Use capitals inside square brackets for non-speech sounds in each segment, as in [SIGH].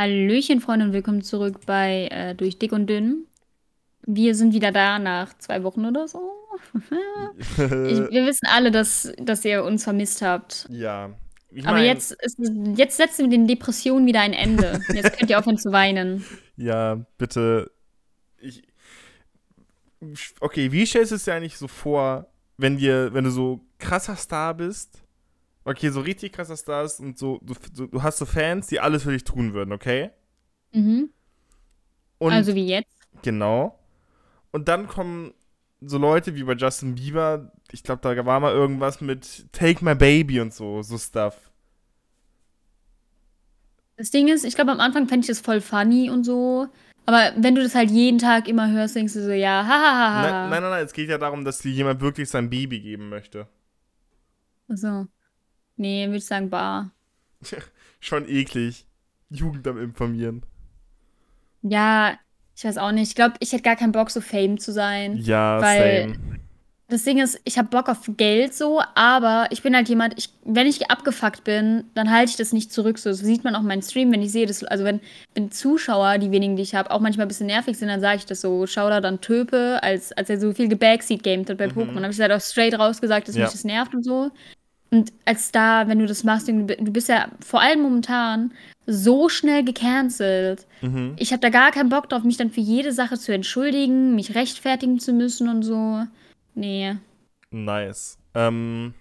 Hallöchen, Freunde, und willkommen zurück bei äh, Durch Dick und Dünn. Wir sind wieder da nach zwei Wochen oder so. ich, [LAUGHS] wir wissen alle, dass, dass ihr uns vermisst habt. Ja. Ich mein, Aber jetzt, ist, jetzt setzen wir den Depressionen wieder ein Ende. Jetzt könnt ihr aufhören zu weinen. [LAUGHS] Ja, bitte. Ich, okay, wie stellst du es dir eigentlich so vor, wenn, dir, wenn du so krasser Star bist Okay, so richtig krasser Stars und so, du, du, du hast so Fans, die alles für dich tun würden, okay? Mhm. Und, also wie jetzt? Genau. Und dann kommen so Leute wie bei Justin Bieber, ich glaube, da war mal irgendwas mit Take My Baby und so, so Stuff. Das Ding ist, ich glaube, am Anfang fände ich das voll funny und so. Aber wenn du das halt jeden Tag immer hörst, denkst du so, ja, hahaha. Nein, nein, nein, nein, es geht ja darum, dass dir jemand wirklich sein Baby geben möchte. Ach so. Nee, würde ich sagen Bar. [LAUGHS] Schon eklig. Jugend am Informieren. Ja, ich weiß auch nicht. Ich glaube, ich hätte gar keinen Bock, so Fame zu sein. Ja, weil same. Das Ding ist, ich habe Bock auf Geld so, aber ich bin halt jemand, ich, wenn ich abgefuckt bin, dann halte ich das nicht zurück. So das sieht man auch meinen Stream, wenn ich sehe, dass, also wenn, wenn Zuschauer, die wenigen, die ich habe, auch manchmal ein bisschen nervig sind, dann sage ich das so, schau da dann Töpe, als, als er so viel gebackseat gamed hat bei mhm. Pokémon. habe ich halt auch straight rausgesagt, dass ja. mich das nervt und so. Und als Star, wenn du das machst, du bist ja vor allem momentan so schnell gecancelt. Mhm. Ich habe da gar keinen Bock drauf, mich dann für jede Sache zu entschuldigen, mich rechtfertigen zu müssen und so. Nee. Nice. Ähm,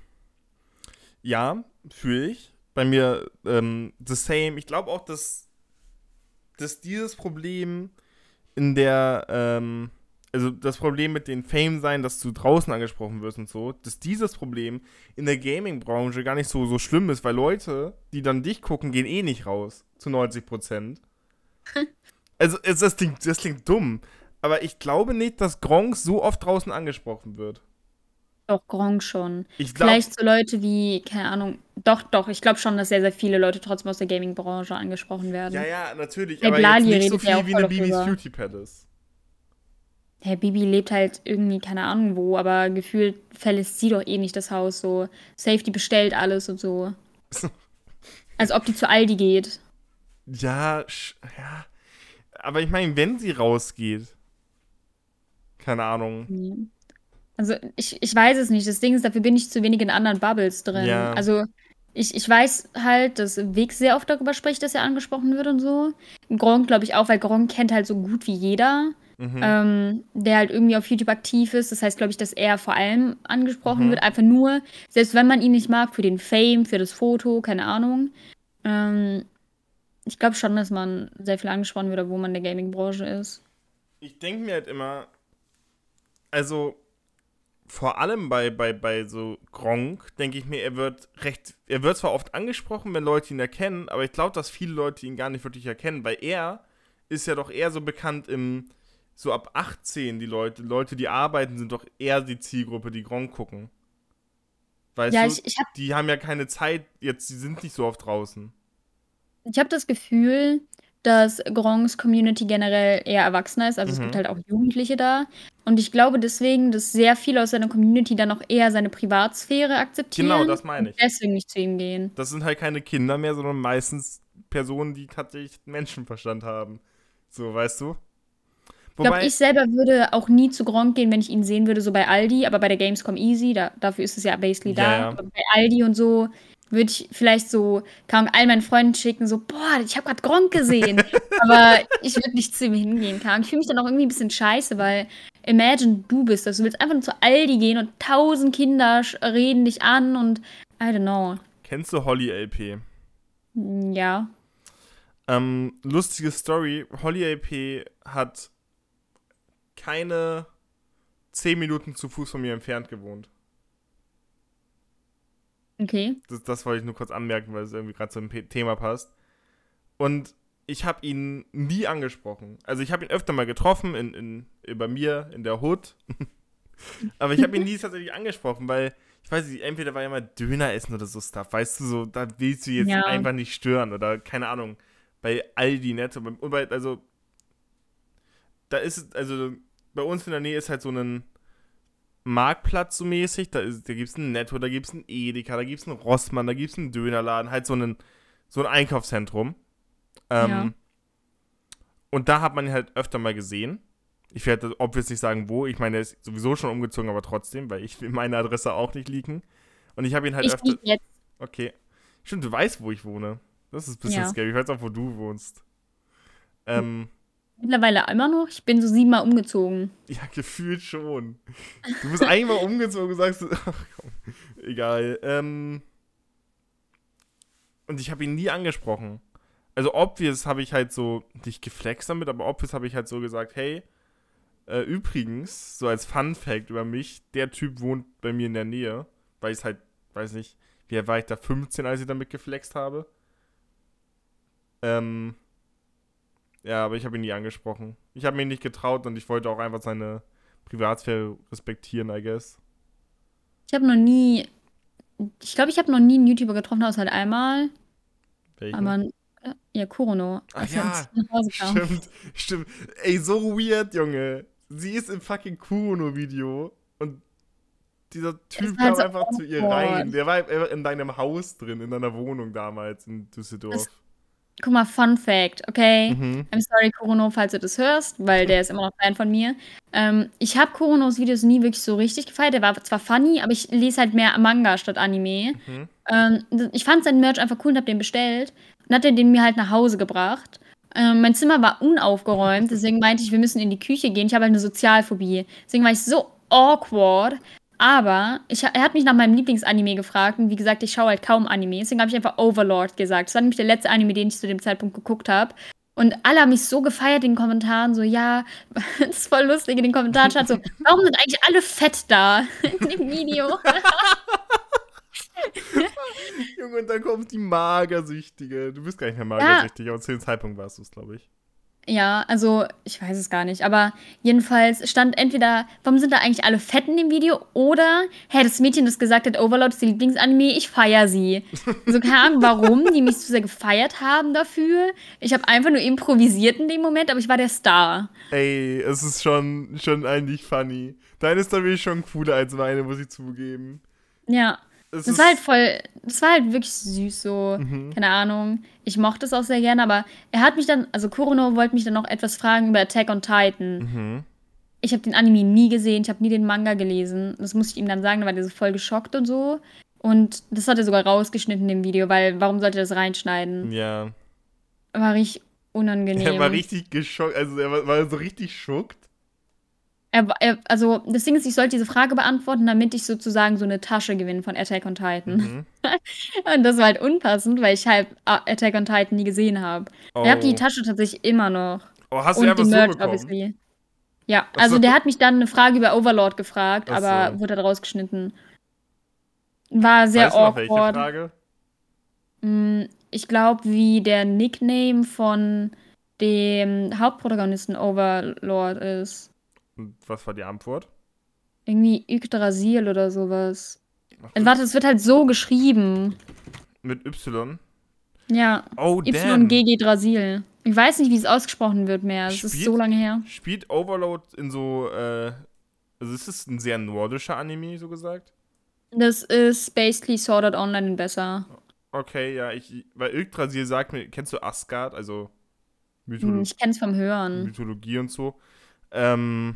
ja, fühle ich. Bei mir ähm, the same. Ich glaube auch, dass, dass dieses Problem in der ähm, also das Problem mit den Fame sein, dass du draußen angesprochen wirst und so, dass dieses Problem in der Gaming-Branche gar nicht so, so schlimm ist, weil Leute, die dann dich gucken, gehen eh nicht raus. Zu 90 Prozent. [LAUGHS] also, es, das, klingt, das klingt dumm. Aber ich glaube nicht, dass Gronk so oft draußen angesprochen wird. Doch, Gronk schon. Ich glaub, Vielleicht so Leute wie, keine Ahnung, doch, doch, ich glaube schon, dass sehr, sehr viele Leute trotzdem aus der Gaming-Branche angesprochen werden. Ja, ja, natürlich. Der aber jetzt nicht so viel wie eine Bibis Beauty Palace. Herr Bibi lebt halt irgendwie, keine Ahnung wo, aber gefühlt verlässt sie doch eh nicht das Haus so. Safety bestellt alles und so. [LAUGHS] Als ob die zu Aldi geht. Ja, ja. Aber ich meine, wenn sie rausgeht. Keine Ahnung. Also, ich, ich weiß es nicht. Das Ding ist, dafür bin ich zu wenig in anderen Bubbles drin. Ja. Also, ich, ich weiß halt, dass Weg sehr oft darüber spricht, dass er angesprochen wird und so. Gronk, glaube ich, auch, weil Gronk kennt halt so gut wie jeder mhm. ähm, der halt irgendwie auf YouTube aktiv ist. Das heißt, glaube ich, dass er vor allem angesprochen mhm. wird. Einfach nur, selbst wenn man ihn nicht mag, für den Fame, für das Foto, keine Ahnung. Ähm, ich glaube schon, dass man sehr viel angesprochen wird, wo man in der Gaming-Branche ist. Ich denke mir halt immer, also vor allem bei, bei, bei so Gronk, denke ich mir, er wird recht, er wird zwar oft angesprochen, wenn Leute ihn erkennen, aber ich glaube, dass viele Leute ihn gar nicht wirklich erkennen, weil er ist ja doch eher so bekannt im, so ab 18 die Leute, Leute, die arbeiten, sind doch eher die Zielgruppe, die Gronk gucken. Weißt ja, du, ich, ich hab, die haben ja keine Zeit, jetzt, die sind nicht so oft draußen. Ich habe das Gefühl, dass Gronks Community generell eher erwachsener ist. Also mhm. es gibt halt auch Jugendliche da. Und ich glaube deswegen, dass sehr viele aus seiner Community dann auch eher seine Privatsphäre akzeptieren. Genau, das meine ich. Und deswegen nicht zu ihm gehen. Das sind halt keine Kinder mehr, sondern meistens Personen, die tatsächlich Menschenverstand haben. So, weißt du? Ich glaube, ich selber würde auch nie zu Gronk gehen, wenn ich ihn sehen würde, so bei Aldi, aber bei der Gamescom easy, da, dafür ist es ja basically da. Ja, ja. Bei Aldi und so würde ich vielleicht so, kann all meinen Freunden schicken, so, boah, ich habe gerade Gronk gesehen. [LAUGHS] aber ich würde nicht zu ihm hingehen, kann. Ich fühle mich dann auch irgendwie ein bisschen scheiße, weil imagine, du bist das. Du willst einfach nur zu Aldi gehen und tausend Kinder reden dich an und I don't know. Kennst du Holly LP? Ja. Ähm, lustige Story. Holly LP hat keine zehn Minuten zu Fuß von mir entfernt gewohnt. Okay. Das, das wollte ich nur kurz anmerken, weil es irgendwie gerade zum Thema passt. Und ich habe ihn nie angesprochen. Also ich habe ihn öfter mal getroffen, in, in, bei mir in der Hood. [LAUGHS] Aber ich habe ihn nie tatsächlich angesprochen, weil ich weiß nicht, entweder war ja mal Döner essen oder so Stuff. Weißt du, so, da willst du jetzt ja. einfach nicht stören oder keine Ahnung. Bei Aldi Netto. Und bei, also, da ist es, also bei uns in der Nähe ist halt so ein Marktplatz so mäßig. Da, da gibt es ein Netto, da gibt es ein Edeka, da gibt es einen Rossmann, da gibt es einen Dönerladen. Halt so ein, so ein Einkaufszentrum. Ähm, ja. Und da hat man ihn halt öfter mal gesehen. Ich werde obviously nicht sagen, wo. Ich meine, er ist sowieso schon umgezogen, aber trotzdem, weil ich will meine Adresse auch nicht leaken. Und ich habe ihn halt Ich öfter. jetzt. Okay. Stimmt, du weißt, wo ich wohne. Das ist ein bisschen Ja. scary. Ich weiß auch, wo du wohnst. Ähm, [LAUGHS] Mittlerweile immer noch. Ich bin so siebenmal umgezogen. ja, gefühlt schon. Du bist einmal umgezogen und sagst, [LAUGHS] ach komm, egal. Ähm, und ich habe ihn nie angesprochen. Also obvious habe ich halt so, nicht geflext damit, aber obvious habe ich halt so gesagt, hey, äh, übrigens, so als Fun Fact über mich, der Typ wohnt bei mir in der Nähe, weil ich halt, weiß nicht, wie war ich da 15, als ich damit geflext habe? Ähm, ja, aber ich habe ihn nie angesprochen. Ich habe mir nicht getraut und ich wollte auch einfach seine Privatsphäre respektieren, I guess. Ich habe noch nie. Ich glaube, ich habe noch nie einen YouTuber getroffen, außer halt einmal. Welchen? Aber. äh, Ja, Kurono. Ach als ja. Stimmt, stimmt. Ey, so weird, Junge. Sie ist im fucking Kuno-Video und dieser Typ halt kam so einfach zu ihr rein. Der war in deinem Haus drin, in deiner Wohnung damals in Düsseldorf. Das- Guck mal, Fun Fact, okay? Mhm. I'm sorry, Kurono, falls du das hörst, weil der ist immer noch Fan von mir. Ähm, ich habe Kuronos Videos nie wirklich so richtig gefeiert. Der war zwar funny, aber ich lese halt mehr Manga statt Anime. Mhm. Ähm, ich fand seinen Merch einfach cool und hab den bestellt. Und hat er den mir halt nach Hause gebracht. Ähm, mein Zimmer war unaufgeräumt, deswegen meinte ich, wir müssen in die Küche gehen. Ich habe halt eine Sozialphobie. Deswegen war ich so awkward. Aber ich, er hat mich nach meinem Lieblingsanime gefragt. Und wie gesagt, ich schaue halt kaum Anime. Deswegen habe ich einfach Overlord gesagt. Das war nämlich der letzte Anime, den ich zu dem Zeitpunkt geguckt habe. Und alle haben mich so gefeiert in den Kommentaren. So, ja, [LAUGHS] das ist voll lustig in den Kommentaren. Stand so, warum sind eigentlich alle fett da [LAUGHS] in dem Video? [LAUGHS] Junge, und dann kommt die Magersüchtige. Du bist gar nicht mehr magersüchtig, aber zu dem Zeitpunkt warst du es, glaube ich. Ja, also ich weiß es gar nicht, aber jedenfalls stand entweder, warum sind da eigentlich alle fett in dem Video oder, hey, das Mädchen, das gesagt hat, Overlord ist die Lieblingsanime, ich feier sie. So keine Ahnung, [LAUGHS] warum die mich so sehr gefeiert haben dafür. Ich habe einfach nur improvisiert in dem Moment, aber ich war der Star. Ey, es ist schon, schon eigentlich funny. Deine ist dann wirklich schon cooler als meine, muss ich zugeben. Ja, Es das war halt voll, das war halt wirklich süß so, Mhm. keine Ahnung. Ich mochte es auch sehr gerne, aber er hat mich dann, also Kurono wollte mich dann noch etwas fragen über Attack on Titan. Mhm. ich habe den Anime nie gesehen, ich habe nie den Manga gelesen. Das musste ich ihm dann sagen, da war der so voll geschockt und so. Und das hat er sogar rausgeschnitten im Video, weil warum sollte er das reinschneiden? Ja. War richtig unangenehm. [LAUGHS] Er war richtig geschockt, also er war, war so richtig schockt. Er, er, also das Ding ist, ich sollte diese Frage beantworten, damit ich sozusagen so eine Tasche gewinne von Attack on Titan. Mhm. [LAUGHS] Und das war halt unpassend, weil ich halt A- Attack on Titan nie gesehen habe. Oh. Ich habe die Tasche tatsächlich immer noch. oh, hast du und einfach die so Merch, bekommen? obviously. Ja, Ach also so. der hat mich dann eine Frage über Overlord gefragt, Ach aber so. wurde halt rausgeschnitten. War sehr weißt du noch welche awkward. Frage? Mm, Ich glaube, wie der Nickname von dem Hauptprotagonisten Overlord ist. Und was war die Antwort? Irgendwie Yggdrasil oder sowas. Ach, Also, warte, es wird halt so geschrieben. Mit Y? Ja, Oh. YGG Drasil. Ich weiß nicht, wie es ausgesprochen wird mehr. Es ist so lange her. Spielt Overload in so, äh, also ist es ein sehr nordischer Anime, so gesagt? Das ist basically Sword Art Online in besser. Okay, ja, ich, weil Yggdrasil sagt mir, kennst du Asgard, also Hm, Mytholo Ich kenn's vom Hören. Mythologie und so. Ähm,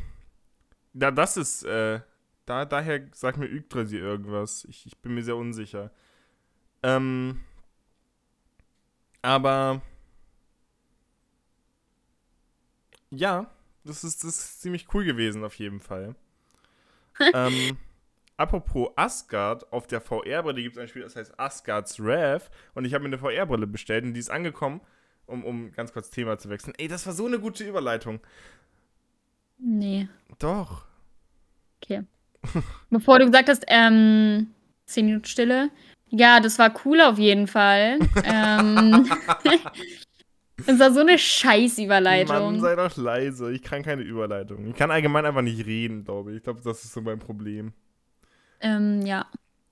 da, das ist, äh, da, daher sagt mir Yggdrasil irgendwas. Ich, ich bin mir sehr unsicher. Ähm, aber, ja, das ist, das ist ziemlich cool gewesen auf jeden Fall. [LAUGHS] ähm, apropos Asgard, auf der VR-Brille gibt es ein Spiel, das heißt Asgard's Wrath und ich habe mir eine VR-Brille bestellt und die ist angekommen, um, um ganz kurz Thema zu wechseln. Ey, das war so eine gute Überleitung. Nee, Doch. okay. [LAUGHS] Bevor du gesagt hast, ähm, 10 Minuten Stille. Ja, das war cool auf jeden Fall. ähm, [LAUGHS] das war so eine Mann, Scheiß-Überleitung. sei doch leise. Ich kann keine Überleitung. Ich kann allgemein einfach nicht reden, glaube ich. Ich glaube, das ist so mein Problem. Ähm, ja.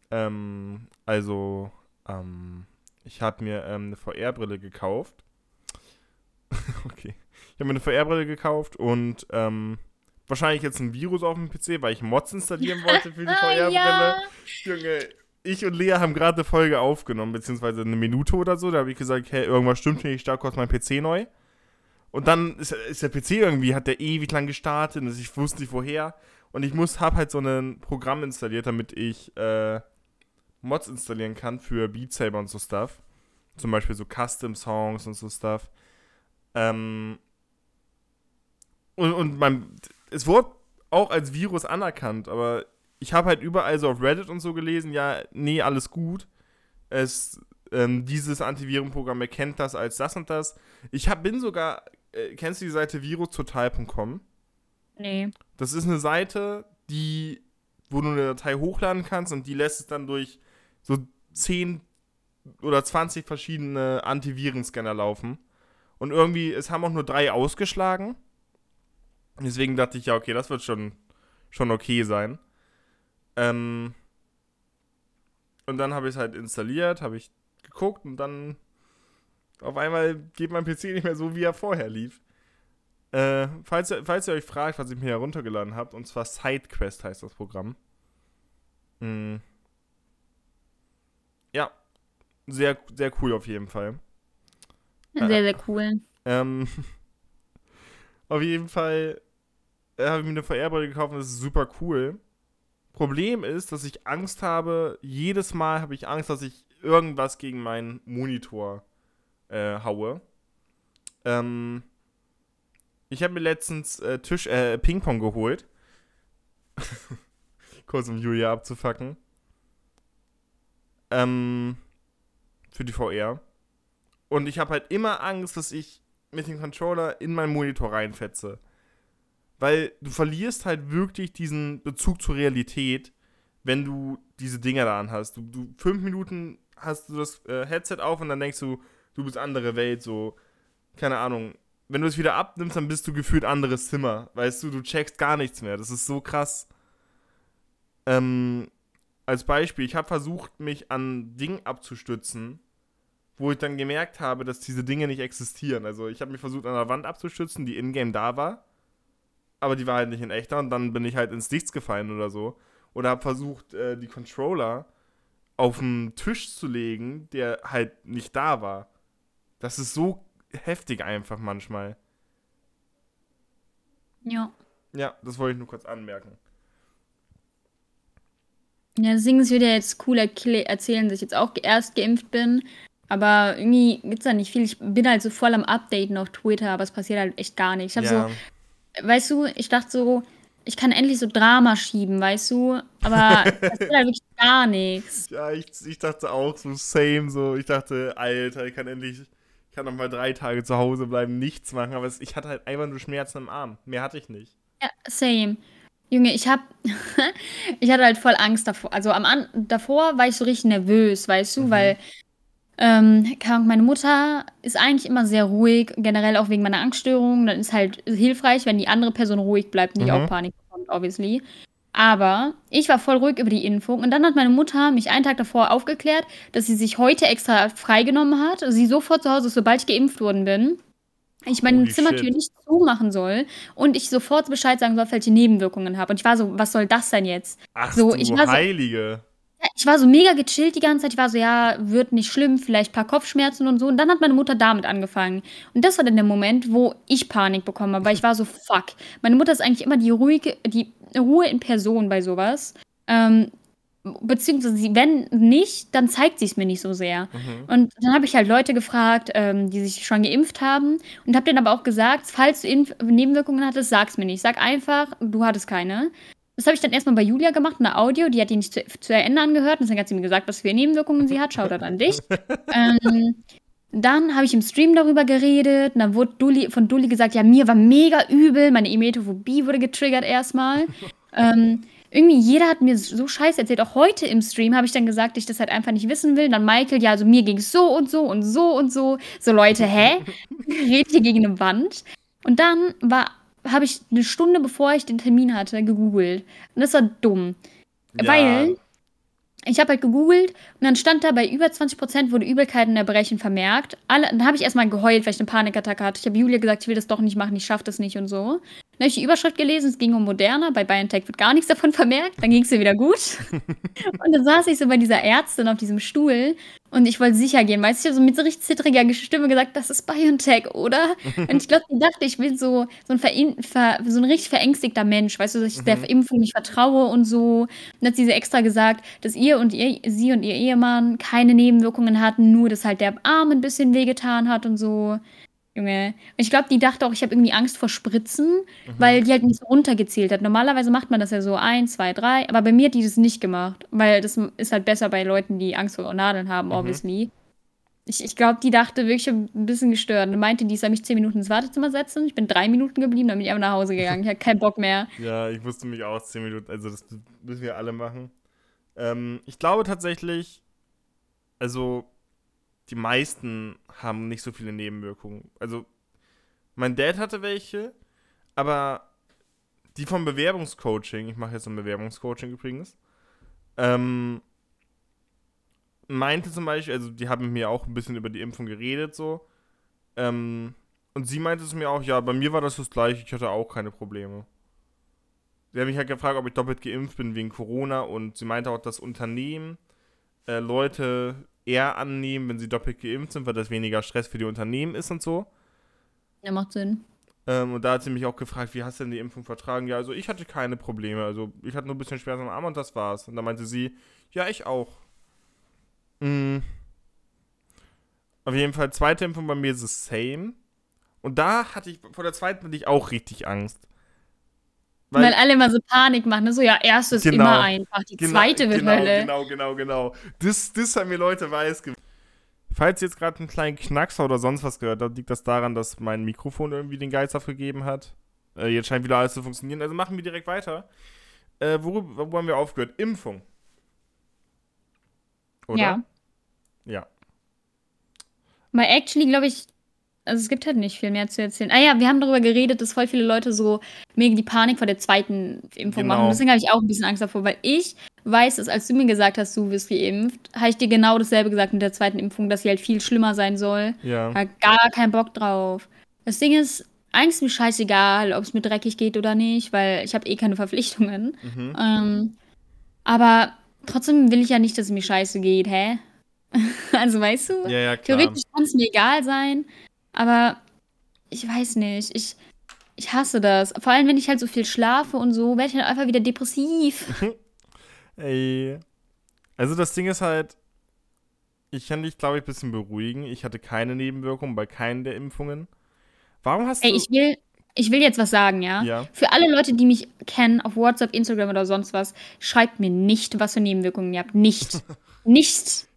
Ähm, also, ähm, ich habe mir ähm, eine VR-Brille gekauft. [LAUGHS] okay. Ich habe mir eine VR-Brille gekauft und ähm, wahrscheinlich jetzt ein Virus auf dem PC, weil ich Mods installieren [LAUGHS] wollte für die VR-Brille. ja. Junge, ich und Lea haben gerade eine Folge aufgenommen, beziehungsweise eine Minute oder so. Da habe ich gesagt, hey, irgendwas stimmt nicht, ich starte kurz meinen PC neu. Und dann ist, ist, der PC irgendwie, hat der ewig lang gestartet und ich wusste nicht woher. Und ich muss, hab halt so ein Programm installiert, damit ich äh, Mods installieren kann für Beat Saber und so Stuff. Zum Beispiel so Custom Songs und so Stuff. Ähm, und, und mein, es wurde auch als Virus anerkannt, aber ich habe halt überall so auf Reddit und so gelesen, ja, nee, alles gut. Es, ähm, dieses Antivirenprogramm erkennt das als das und das. Ich hab, bin sogar, äh, kennst du die Seite virustotal.com? Nee. Das ist eine Seite, die, wo du eine Datei hochladen kannst und die lässt es dann durch so 10 oder 20 verschiedene Antivirenscanner laufen. Und irgendwie, es haben auch nur drei ausgeschlagen. Deswegen dachte ich, ja, okay, das wird schon, schon okay sein. Ähm, und dann habe ich es halt installiert, habe ich geguckt und dann auf einmal geht mein PC nicht mehr so, wie er vorher lief. Äh, falls, falls ihr euch fragt, was ich mir heruntergeladen habe, und zwar SideQuest heißt das Programm. Mhm. Ja, sehr, sehr cool auf jeden Fall. Sehr, sehr cool. [LAUGHS] Ähm, auf jeden Fall äh, habe ich mir eine VR-Brille gekauft und das ist super cool. Problem ist, dass ich Angst habe, jedes Mal habe ich Angst, dass ich irgendwas gegen meinen Monitor äh, haue. Ähm, ich habe mir letztens äh, Tisch, äh, Ping-Pong geholt. [LAUGHS] Kurz um Julia abzufacken. Ähm, für die VR. Und ich habe halt immer Angst, dass ich mit dem Controller in meinen Monitor reinfetze. Weil du verlierst halt wirklich diesen Bezug zur Realität, wenn du diese Dinger da anhast. Du, du fünf Minuten hast du das äh, Headset auf und dann denkst du, du bist andere Welt, so, keine Ahnung. Wenn du es wieder abnimmst, dann bist du gefühlt anderes Zimmer. Weißt du, du checkst gar nichts mehr. Das ist so krass. Ähm, als Beispiel, ich habe versucht, mich an Dingen abzustützen, wo ich dann gemerkt habe, dass diese Dinge nicht existieren. Also ich habe mich versucht, an der Wand abzustützen, die in-game da war aber die war halt nicht in echter und dann bin ich halt ins Nichts gefallen oder so. Oder habe versucht, äh, die Controller auf den Tisch zu legen, der halt nicht da war. Das ist so heftig einfach manchmal. Ja. Ja, das wollte ich nur kurz anmerken. Ja, deswegen ist wieder jetzt cool erzählen, dass ich jetzt auch erst geimpft bin. Aber irgendwie gibt es da nicht viel. Ich bin halt so voll am Updaten auf Twitter, aber es passiert halt echt gar nichts. Ich habe ja. so weißt du, ich dachte so, ich kann endlich so Drama schieben, weißt du? Aber [LAUGHS] das ist halt wirklich gar nichts. Ja, ich, ich dachte auch so same, so. Ich dachte, Alter, ich kann endlich, ich kann noch mal drei Tage zu Hause bleiben, nichts machen. Aber ich hatte halt einfach nur Schmerzen im Arm. Mehr hatte ich nicht. Ja, same. Junge, ich hab, [LAUGHS] ich hatte halt voll Angst davor. Also am An davor war ich so richtig nervös, weißt du, mhm. weil ähm, meine Mutter ist eigentlich immer sehr ruhig, generell auch wegen meiner Angststörung. Dann ist halt hilfreich, wenn die andere Person ruhig bleibt und nicht mhm. auch Panik bekommt, obviously. Aber ich war voll ruhig über die Impfung und dann hat meine Mutter mich einen Tag davor aufgeklärt, dass sie sich heute extra freigenommen hat, sie sofort zu Hause sobald ich geimpft worden bin. Ich meine Zimmertür shit. nicht zumachen soll und ich sofort Bescheid sagen soll, welche Nebenwirkungen habe. Und ich war so, was soll das denn jetzt? Ach so, du ich war Heilige. Ich war so mega gechillt die ganze Zeit. Ich war so, ja, wird nicht schlimm, vielleicht ein paar Kopfschmerzen und so. Und dann hat meine Mutter damit angefangen. Und das war dann der Moment, wo ich Panik bekommen habe, weil ich war so, fuck. Meine Mutter ist eigentlich immer die ruhige, die Ruhe in Person bei sowas. Ähm, beziehungsweise, wenn nicht, dann zeigt sie es mir nicht so sehr. Mhm. Und dann habe ich halt Leute gefragt, ähm, die sich schon geimpft haben und habe denen aber auch gesagt, falls du Nebenwirkungen hattest, sag's mir nicht. Sag einfach, du hattest keine. Das habe ich dann erstmal bei Julia gemacht, eine Audio, die hat die nicht zu, zu Ende angehört. Und dann hat sie mir gesagt, was für Nebenwirkungen sie hat. Schaut an dich. [LAUGHS] ähm, dann habe ich im Stream darüber geredet. Und dann wurde Dulli, von Dulli gesagt, ja, mir war mega übel. Meine Emetophobie wurde getriggert erstmal. ähm, irgendwie jeder hat mir so scheiße erzählt. Auch heute im Stream habe ich dann gesagt, dass ich das halt einfach nicht wissen will. Dann Michael, ja, also mir ging es so und so und so und so. So Leute, hä? [LAUGHS] Redet hier gegen eine Wand. Und dann war habe ich eine Stunde bevor ich den Termin hatte gegoogelt. Und das war dumm. Ja. Weil ich habe halt gegoogelt und dann stand da, bei über 20% wurde Übelkeit und Erbrechen vermerkt. Alle, dann habe ich erstmal geheult, weil ich eine Panikattacke hatte. Ich habe Julia gesagt, ich will das doch nicht machen, ich schaffe das nicht und so. habe ich die Überschrift gelesen, es ging um Moderna, bei BioNTech wird gar nichts davon vermerkt, dann ging es mir wieder gut. [LAUGHS] und dann saß ich so bei dieser Ärztin auf diesem Stuhl und ich wollte sicher gehen, weißt du, ich habe so mit so richtig zittriger Stimme gesagt, das ist BioNTech, oder? [LAUGHS] Und ich glaube, die dachte, ich bin so, so, ein ver, so ein richtig verängstigter Mensch, weißt du, dass ich mhm. der Impfung nicht vertraue und so. Und dann hat sie extra gesagt, dass ihr und ihr, sie und ihr Ehemann keine Nebenwirkungen hatten, nur dass halt der Arm ein bisschen wehgetan hat und so. Junge. Und ich glaube, die dachte auch, ich habe irgendwie Angst vor Spritzen, mhm. weil die halt nicht so runtergezählt hat. Normalerweise macht man das ja so eins, zwei, drei, aber bei mir hat die das nicht gemacht, weil das ist halt besser bei Leuten, die Angst vor Nadeln haben, mhm. obviously. Ich, ich glaube, die dachte wirklich, ich ein bisschen gestört. Und meinte, die soll mich zehn Minuten ins Wartezimmer setzen. Ich bin drei Minuten geblieben, dann bin ich einfach nach Hause gegangen. Ich hatte keinen Bock mehr. [LAUGHS] ja, ich wusste mich auch zehn Minuten. Also, das müssen wir alle machen. Ähm, ich glaube tatsächlich, also die meisten haben nicht so viele Nebenwirkungen. Also, mein Dad hatte welche, aber die vom Bewerbungscoaching, ich mache jetzt ein Bewerbungscoaching übrigens, ähm, meinte zum Beispiel, also die haben mit mir auch ein bisschen über die Impfung geredet, so. Ähm, und sie meinte es mir auch, ja, bei mir war das das gleiche, ich hatte auch keine Probleme. Sie hat mich halt gefragt, ob ich doppelt geimpft bin wegen Corona und sie meinte auch, dass Unternehmen äh, Leute eher annehmen, wenn sie doppelt geimpft sind, weil das weniger Stress für die Unternehmen ist und so. Ja, macht Sinn. Ähm, und da hat sie mich auch gefragt, wie hast du denn die Impfung vertragen? Ja, also ich hatte keine Probleme. Also ich hatte nur ein bisschen Schmerz am Arm und das war's. Und da meinte sie, ja, ich auch. Mhm. Auf jeden Fall, zweite Impfung bei mir ist es same. Und da hatte ich, vor der zweiten hatte ich auch richtig Angst. Weil, Weil, alle immer so Panik machen. Ne? So, ja, erste ist genau, immer einfach, die genau, zweite wird genau, Hölle. Genau, genau, genau. Das, das haben mir Leute weiß Falls ihr jetzt gerade einen kleinen Knackser oder sonst was gehört habt, liegt das daran, dass mein Mikrofon irgendwie den Geist aufgegeben hat. Äh, jetzt scheint wieder alles zu funktionieren. Also machen wir direkt weiter. Äh, worüber wo haben wir aufgehört? Impfung. Oder? Ja. Ja. Mal actually, glaube ich, also es gibt halt nicht viel mehr zu erzählen. Ah ja, wir haben darüber geredet, dass voll viele Leute so mega die Panik vor der zweiten Impfung genau. machen. Deswegen habe ich auch ein bisschen Angst davor, weil ich weiß, dass als du mir gesagt hast, du wirst geimpft, habe ich dir genau dasselbe gesagt mit der zweiten Impfung, dass sie halt viel schlimmer sein soll. Ja. Hat gar keinen Bock drauf. Das Ding ist, eigentlich ist mir scheißegal, ob es mir dreckig geht oder nicht, weil ich habe eh keine Verpflichtungen. Mhm. Ähm, aber trotzdem will ich ja nicht, dass es mir scheiße geht, hä? [LAUGHS] also weißt du? Ja, ja, klar. Theoretisch kann es mir egal sein, aber ich weiß nicht. Ich, ich hasse das. Vor allem, wenn ich halt so viel schlafe und so, werde ich dann einfach wieder depressiv. [LAUGHS] Ey. Also das Ding ist halt, ich kann dich, glaube ich, ein bisschen beruhigen. Ich hatte keine Nebenwirkungen bei keinen der Impfungen. Warum hast Ey, du. Ich will, ich will jetzt was sagen, ja? ja? Für alle Leute, die mich kennen, auf WhatsApp, Instagram oder sonst was, schreibt mir nicht, was für Nebenwirkungen ihr habt. Nicht. [LAUGHS] nicht.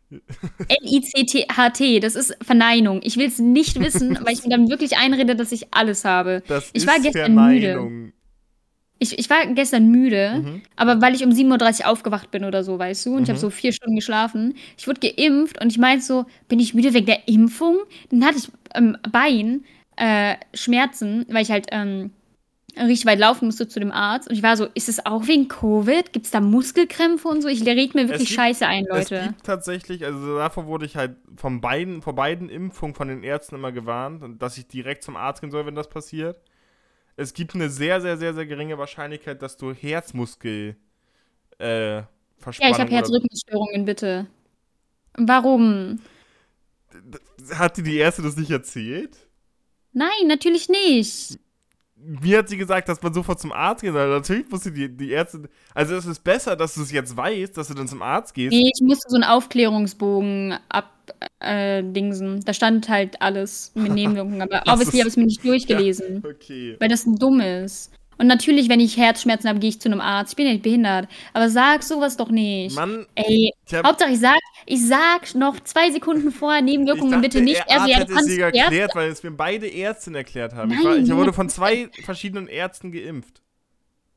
N-I-C-T-H-T, das ist Verneinung. Ich will es nicht wissen, [LAUGHS] weil ich mir dann wirklich einrede, dass ich alles habe. Das ich ist war gestern Verneinung. müde. Ich, ich war gestern müde, mhm. aber weil ich um 7.30 Uhr aufgewacht bin oder so, weißt du, und mhm. ich habe so vier Stunden geschlafen. Ich wurde geimpft und ich meinte so, bin ich müde wegen der Impfung? Dann hatte ich ähm, Bein äh, Schmerzen, weil ich halt ähm, richtig weit laufen musste zu dem Arzt. Und ich war so, ist es auch wegen Covid? Gibt es da Muskelkrämpfe und so? Ich rede mir wirklich gibt, Scheiße ein, Leute. Es gibt tatsächlich, also davor wurde ich halt von beiden, vor beiden Impfungen von den Ärzten immer gewarnt, dass ich direkt zum Arzt gehen soll, wenn das passiert. Es gibt eine sehr, sehr, sehr, sehr geringe Wahrscheinlichkeit, dass du Herzmuskel äh, Ja, ich habe Herzrhythmusstörungen, bitte. Warum? Hat dir die Ärzte das nicht erzählt? Nein, natürlich nicht mir hat sie gesagt, dass man sofort zum Arzt geht. soll. Natürlich musste die, die Ärzte. Also, es ist besser, dass du es jetzt weißt, dass du dann zum Arzt gehst. Nee, ich musste so einen Aufklärungsbogen abdingsen. Äh, da stand halt alles mit [LAUGHS] Nebenwirkungen. Aber obviously habe ich es mir nicht [LAUGHS] durchgelesen. Ja, okay. Weil das dumm ist. Und natürlich, wenn ich Herzschmerzen habe, gehe ich zu einem Arzt. Ich bin ja nicht behindert. Aber sag sowas doch nicht. Mann. Ey, ich Hauptsache ich sag, ich sag noch zwei Sekunden vorher Nebenwirkungen dachte, bitte nicht. Er also, ja, du kannst es erklärt, weil es mir beide Ärztinnen erklärt haben. Nein, ich, war, ich wurde von zwei verschiedenen Ärzten geimpft.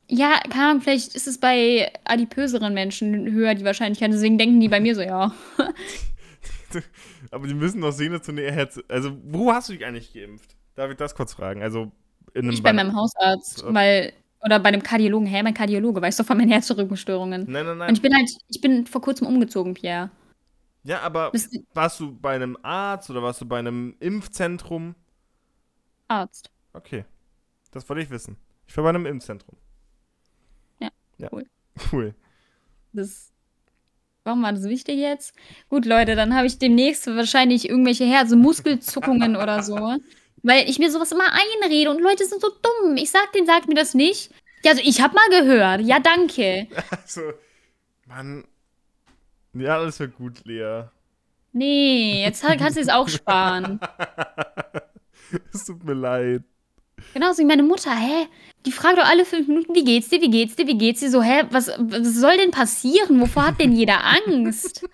Ja, Ahnung, vielleicht ist es bei adipöseren Menschen höher die Wahrscheinlichkeit. Deswegen denken die bei mir so, ja. [LAUGHS] Aber die müssen doch sehen, dass du eine Herz. Also, wo hast du dich eigentlich geimpft? Darf ich das kurz fragen? Also, in einem. Ich bei meinem Hausarzt, weil. Oder bei einem Kardiologen. Hä, mein Kardiologe, weißt du von meinen Herzrückenstörungen. Nein, nein, nein. Und ich bin halt, ich bin vor kurzem umgezogen, Pierre. Ja, aber Bist warst du bei einem Arzt oder warst du bei einem Impfzentrum? Arzt. Okay. Das wollte ich wissen. Ich war bei einem Impfzentrum. Ja, ja. cool. [LAUGHS] Cool. Das, warum war das wichtig jetzt? Gut, Leute, dann habe ich demnächst wahrscheinlich irgendwelche Herzmuskelzuckungen oder so. [LAUGHS] Weil ich mir sowas immer einrede und Leute sind so dumm. Ich sag denen, sagt mir das nicht. Ja, also ich hab mal gehört. Ja, danke. [LAUGHS] Also, Mann. Ja, alles wird gut, Lea. Nee, jetzt kannst du es auch sparen. [LAUGHS] es tut mir leid. Genauso wie meine Mutter, hä? Die fragt doch alle fünf Minuten, wie geht's dir, wie geht's dir, wie geht's dir? So, hä, was, was soll denn passieren? Wovor hat denn jeder Angst?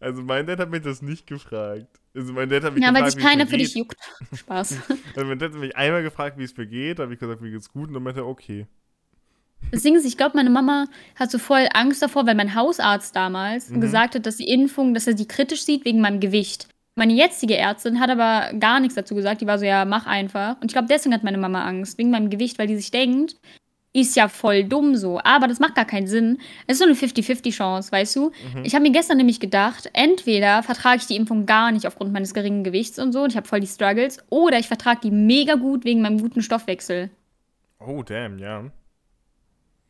Also mein Dad hat mich das nicht gefragt. Also mein Dad hat mich ja, gefragt, weil sich keiner für dich juckt. [LAUGHS] Spaß. Also mein Dad hat mich einmal gefragt, wie es mir geht, da habe ich gesagt, mir geht's gut und dann meinte er, okay. Das Ding ist, ich glaube, meine Mama hat so voll Angst davor, weil mein Hausarzt damals Mhm. gesagt hat, dass die Impfung, dass er die kritisch sieht wegen meinem Gewicht. Meine jetzige Ärztin hat aber gar nichts dazu gesagt. Die war so, ja, mach einfach. Und ich glaube, deswegen hat meine Mama Angst, wegen meinem Gewicht, weil die sich denkt, ist ja voll dumm so. Aber das macht gar keinen Sinn. Es ist so eine 50-50-Chance, weißt du? Ich habe mir gestern nämlich gedacht, entweder vertrage ich die Impfung gar nicht aufgrund meines geringen Gewichts und so, und ich habe voll die Struggles, oder ich vertrage die mega gut wegen meinem guten Stoffwechsel. Oh, damn, ja.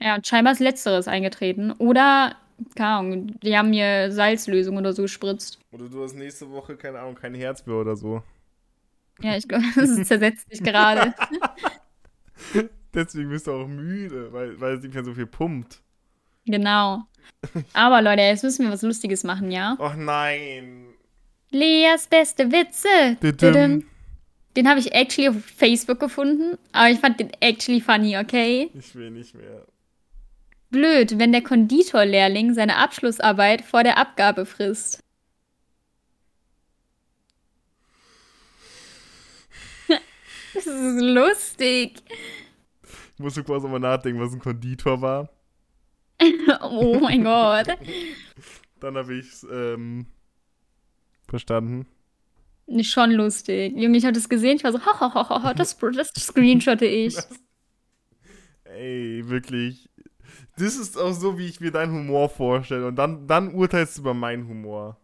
Ja, und scheinbar ist Letzteres eingetreten. Oder, keine Ahnung, die haben mir Salzlösung oder so gespritzt. Oder du hast nächste Woche, keine Ahnung, kein Herzbier oder so. Ja, ich glaube, [LAUGHS] das zersetzt sich gerade. [LAUGHS] Deswegen bist du auch müde, weil, weil es nicht mehr so viel pumpt. Genau. Aber Leute, jetzt müssen wir was Lustiges machen, ja? Och nein. Leas beste Witze. Didim. Den habe ich actually auf Facebook gefunden, aber ich fand den actually funny, okay? Ich will nicht mehr. Blöd, wenn der Konditorlehrling seine Abschlussarbeit vor der Abgabe frisst. [LAUGHS] Das ist lustig. Ich musste quasi mal nachdenken, was ein Konditor war. [LAUGHS] Oh mein Gott. Dann habe ich es ähm, verstanden. Schon lustig. Junge, ich habe das gesehen, ich war so, ha, ha, ha, ha, ha, das, das screenshotte ich. [LAUGHS] Ey, wirklich. Das ist auch so, wie ich mir deinen Humor vorstelle. Und dann, dann urteilst du über meinen Humor.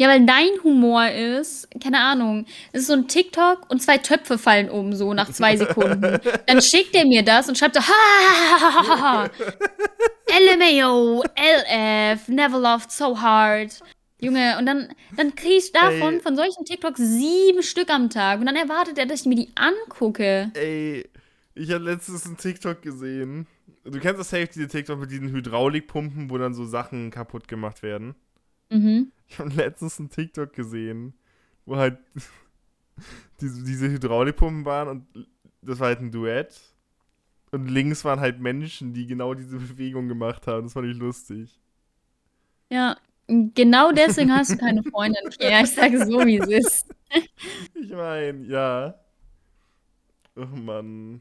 Ja, weil dein Humor ist, keine Ahnung, es ist so ein TikTok und zwei Töpfe fallen um, so nach zwei Sekunden. Dann schickt er mir das und schreibt so, ha, ha, ha, ha. LMAO, LF, never loved so hard. Junge, und dann, dann krieg ich davon, Ey. von solchen TikToks, sieben Stück am Tag. Und dann erwartet er, dass ich mir die angucke. Ey, ich habe letztens einen TikTok gesehen. Du kennst das safe, diese TikTok mit diesen Hydraulikpumpen, wo dann so Sachen kaputt gemacht werden. Mhm. Ich habe letztens einen TikTok gesehen, wo halt [LAUGHS] diese, diese Hydraulikpumpen waren und das war halt ein Duett. Und links waren halt Menschen, die genau diese Bewegung gemacht haben. Das fand ich lustig. Ja, genau deswegen hast du keine Freundin. Ja, ich sage so, wie es ist. [LAUGHS] Ich meine, ja. Oh Mann.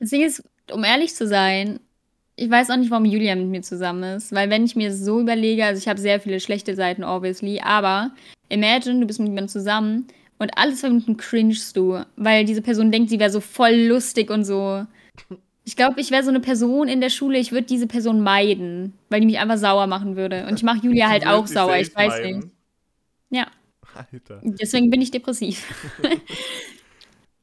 Das Ding ist, um ehrlich zu sein, ich weiß auch nicht, warum Julia mit mir zusammen ist. Weil wenn ich mir so überlege, also ich habe sehr viele schlechte Seiten, obviously, aber imagine, du bist mit jemandem zusammen und alles Minuten cringest du, weil diese Person denkt, sie wäre so voll lustig und so. Ich glaube, ich wäre so eine Person in der Schule, ich würde diese Person meiden, weil die mich einfach sauer machen würde. Und ich mache [LAUGHS] Julia halt auch sauer, ich weiß meiden. nicht. Ja, Alter. deswegen bin ich depressiv. [LAUGHS]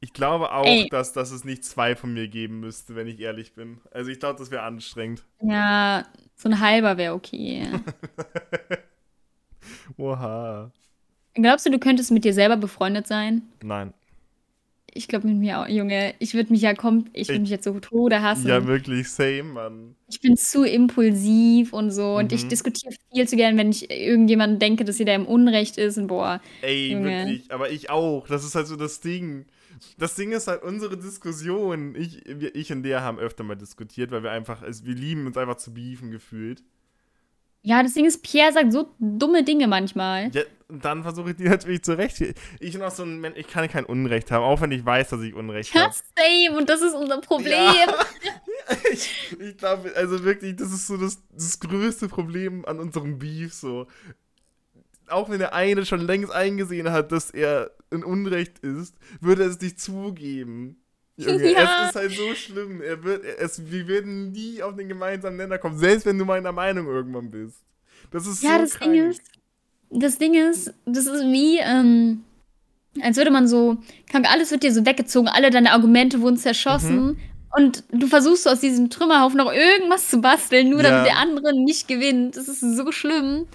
Ich glaube auch, Ey. dass, dass es nicht zwei von mir geben müsste, wenn ich ehrlich bin. Also ich glaube, das wäre anstrengend. Ja, so ein halber wäre okay. [LAUGHS] Oha. Glaubst du, du könntest mit dir selber befreundet sein? Nein. Ich glaube mit mir auch, Junge. Ich würde mich ja kom ich würde Ich- mich jetzt so Tode hassen. Ja, wirklich, same, Mann. ich bin zu impulsiv und so und ich Mhm. diskutiere viel zu gern, wenn ich irgendjemanden denke, dass sie da im Unrecht ist und boah. Ey, Junge. wirklich. Aber ich auch. Das ist halt so das Ding. Das Ding ist halt unsere Diskussion. Ich, wir, ich und der haben öfter mal diskutiert, weil wir einfach, also wir lieben uns einfach zu beefen gefühlt. Ja, das Ding ist, Pierre sagt so dumme Dinge manchmal. Ja, dann versuche ich die natürlich zurecht. Ich bin auch so ein Mensch, ich kann kein Unrecht haben, auch wenn ich weiß, dass ich Unrecht Ja, habe. same und das ist unser Problem. Ja. [LAUGHS] ich ich glaube, also wirklich, das ist so das, das größte Problem an unserem Beef. So. Auch wenn der eine schon längst eingesehen hat, dass er in Unrecht ist, würde er es nicht zugeben. Junge, [LAUGHS] Ja. es ist halt so schlimm. Er wird, es, wir würden nie auf den gemeinsamen Nenner kommen, selbst wenn du meiner Meinung irgendwann bist. Das ist Ja, so das krank. Ding ist, das Ding ist, das ist wie, ähm, als würde man so, alles wird dir so weggezogen, alle deine Argumente wurden zerschossen. Mhm. Und du versuchst so aus diesem Trümmerhaufen noch irgendwas zu basteln, nur ja. damit der andere nicht gewinnt. Das ist so schlimm.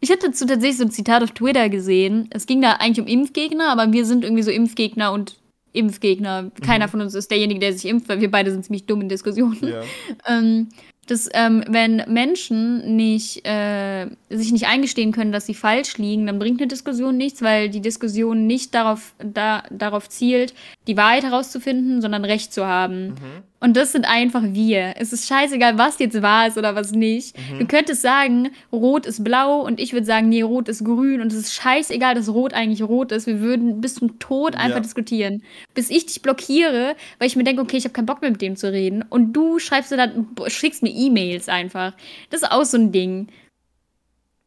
Ich hatte dazu tatsächlich so ein Zitat auf Twitter gesehen. Es ging da eigentlich um Impfgegner, aber wir sind irgendwie so Impfgegner und Impfgegner. Keiner mhm. von uns ist derjenige, der sich impft, weil wir beide sind ziemlich dumm in Diskussionen. Ja. [LAUGHS] ähm, dass ähm, wenn Menschen nicht, äh, sich nicht eingestehen können, dass sie falsch liegen, dann bringt eine Diskussion nichts, weil die Diskussion nicht darauf, da, darauf zielt, die Wahrheit herauszufinden, sondern Recht zu haben. Mhm. Und das sind einfach wir. Es ist scheißegal, was jetzt wahr ist oder was nicht. Mhm. Du könntest sagen, Rot ist blau und ich würde sagen, nee, Rot ist grün und es ist scheißegal, dass Rot eigentlich rot ist. Wir würden bis zum Tod einfach ja. diskutieren. Bis ich dich blockiere, weil ich mir denke, okay, ich habe keinen Bock mehr mit dem zu reden. Und du schreibst dann, schickst mir E-Mails einfach. Das ist auch so ein Ding.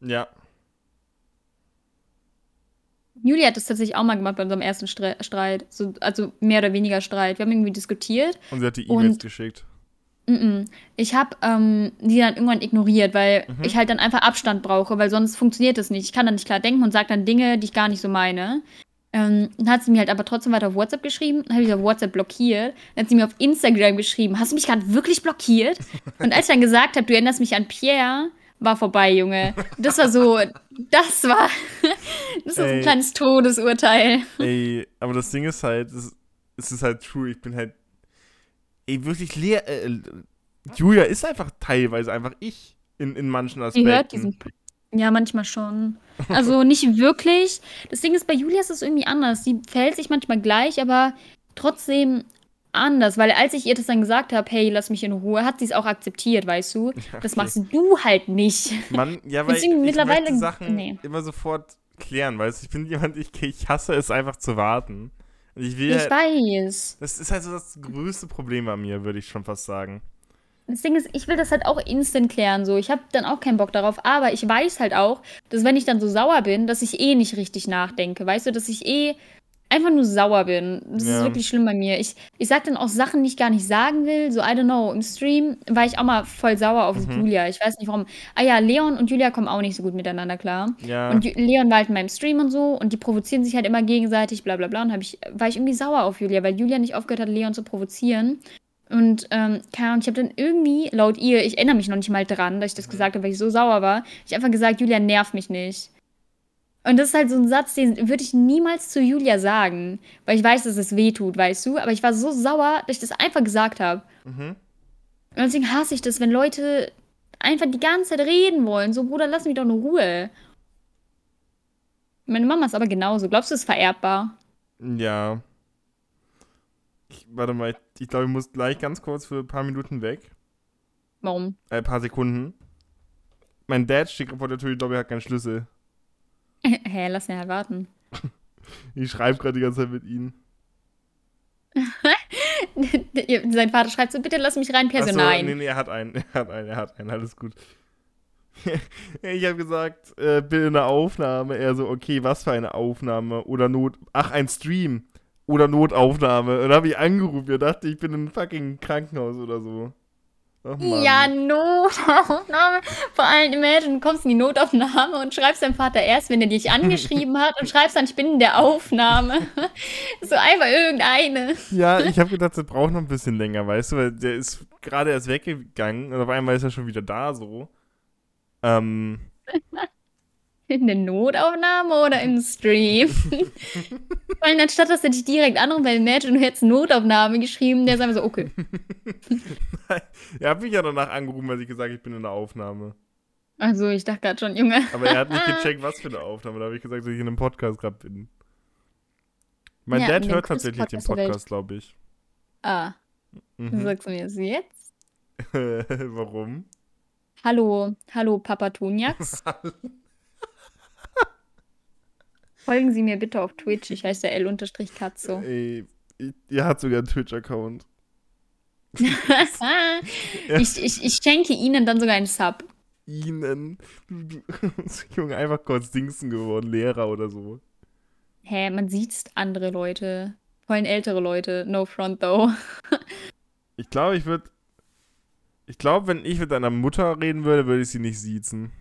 Ja. Julia hat das tatsächlich auch mal gemacht bei unserem ersten Streit. So, also mehr oder weniger Streit. Wir haben irgendwie diskutiert. Und sie hat die E-Mails geschickt. M -m. Ich habe ähm, die dann irgendwann ignoriert, weil mhm. ich halt dann einfach Abstand brauche, weil sonst funktioniert das nicht. Ich kann dann nicht klar denken und sage dann Dinge, die ich gar nicht so meine. Ähm, dann hat sie mir halt aber trotzdem weiter auf WhatsApp geschrieben, dann habe ich auf WhatsApp blockiert. Dann hat sie mir auf Instagram geschrieben, hast du mich gerade wirklich blockiert? [LAUGHS] Und als ich dann gesagt habe, du erinnerst mich an Pierre, war vorbei, Junge. Das war so, das war, das war so ein kleines Todesurteil. Ey, aber das Ding ist halt, es, es ist halt true, ich bin halt, ey, wirklich leer, äh, Julia ist einfach teilweise einfach ich in, in manchen Aspekten. Die hört diesen, ja, manchmal schon. Also nicht wirklich. Das Ding ist, bei Julia ist es irgendwie anders. Sie verhält sich manchmal gleich, aber trotzdem anders, weil als ich ihr das dann gesagt habe, hey, lass mich in Ruhe, hat sie es auch akzeptiert, weißt du? [LAUGHS] Okay. Das machst du halt nicht. Mann, ja, weil ich, ich mittlerweile Sachen nee. immer sofort klären, weißt du? Ich bin jemand, ich, ich hasse es einfach zu warten. Ich, will ich halt, weiß. Das ist halt so das größte Problem an mir, würde ich schon fast sagen. Das Ding ist, ich will das halt auch instant klären, so. Ich habe dann auch keinen Bock darauf, aber ich weiß halt auch, dass wenn ich dann so sauer bin, dass ich eh nicht richtig nachdenke, weißt du, dass ich eh einfach nur sauer bin. Das ja. ist wirklich schlimm bei mir. Ich, ich sag dann auch Sachen, die ich gar nicht sagen will. So, I don't know. Im Stream war ich auch mal voll sauer auf mhm. Julia. Ich weiß nicht warum. Ah ja, Leon und Julia kommen auch nicht so gut miteinander klar. Ja. Und Leon war halt in meinem Stream und so und die provozieren sich halt immer gegenseitig, bla bla bla. Und hab ich, war ich irgendwie sauer auf Julia, weil Julia nicht aufgehört hat, Leon zu provozieren. Und ähm, keine Ahnung, ich habe dann irgendwie, laut ihr, ich erinnere mich noch nicht mal dran, dass ich das gesagt habe, weil ich so sauer war, ich einfach gesagt, Julia nervt mich nicht. Und das ist halt so ein Satz, den würde ich niemals zu Julia sagen, weil ich weiß, dass es weh tut, weißt du? Aber ich war so sauer, dass ich das einfach gesagt habe. Mhm. Und deswegen hasse ich das, wenn Leute einfach die ganze Zeit reden wollen. So, Bruder, lass mich doch in Ruhe. Meine Mama ist aber genauso. Glaubst du, es ist vererbbar? Ja. Ich, warte mal, ich, ich glaube, ich muss gleich ganz kurz für ein paar Minuten weg. Warum? Äh, ein paar Sekunden. Mein Dad steht vor der Tür, ich glaube, er hat keinen Schlüssel. [LAUGHS] Hä, lass ihn halt warten. [LAUGHS] Ich schreibe gerade die ganze Zeit mit ihnen. [LAUGHS] Sein Vater schreibt so, bitte lass mich rein, Personal. So, nee, nee, er hat einen, er hat einen, er hat einen, alles gut. ich habe gesagt, äh, bitte eine Aufnahme. Er so, okay, was für eine Aufnahme? Oder Not, ach, ein Stream. Oder Notaufnahme. Und dann habe ich angerufen, er dachte, ich bin in einem fucking Krankenhaus oder so. Ja, Notaufnahme. Vor allem, imagine, du kommst in die Notaufnahme und schreibst deinem Vater erst, wenn er dich angeschrieben hat und schreibst dann, ich bin in der Aufnahme. [LAUGHS] so einfach irgendeine. Ja, ich habe gedacht, das braucht noch ein bisschen länger, weißt du, weil der ist gerade erst weggegangen und auf einmal ist er schon wieder da so. Ähm. In der Notaufnahme oder im Stream? [LAUGHS] Vor allem anstatt, dass er dich direkt anruft, weil Imagine, du hättest Notaufnahme geschrieben, der ist einfach so, okay. [LAUGHS] er hat mich ja danach angerufen, weil ich gesagt habe, ich bin in der Aufnahme. Also, ich dachte gerade schon, Junge. Aber er hat nicht [LAUGHS] gecheckt, was für eine Aufnahme. Da habe ich gesagt, dass ich in einem Podcast gerade bin. Mein ja, Dad hört tatsächlich Podcast den Podcast, glaube ich. Ah. Mhm. Sagst du mir das jetzt? Warum? Hallo, hallo Papa Tunjax. Folgen Sie mir bitte auf Twitch. Ich heiße L-Katzo. Ey, ihr hat sogar einen Twitch-Account. [LAUGHS] ich, ich, ich schenke Ihnen dann sogar einen Sub. Ihnen? [LAUGHS] Junge, einfach kurz Dingsen geworden, Lehrer oder so. Hä, man sieht andere Leute. Vor allem ältere Leute. No front, though. ich glaube, ich würde. Ich glaube, wenn ich mit deiner Mutter reden würde, würde ich sie nicht siezen.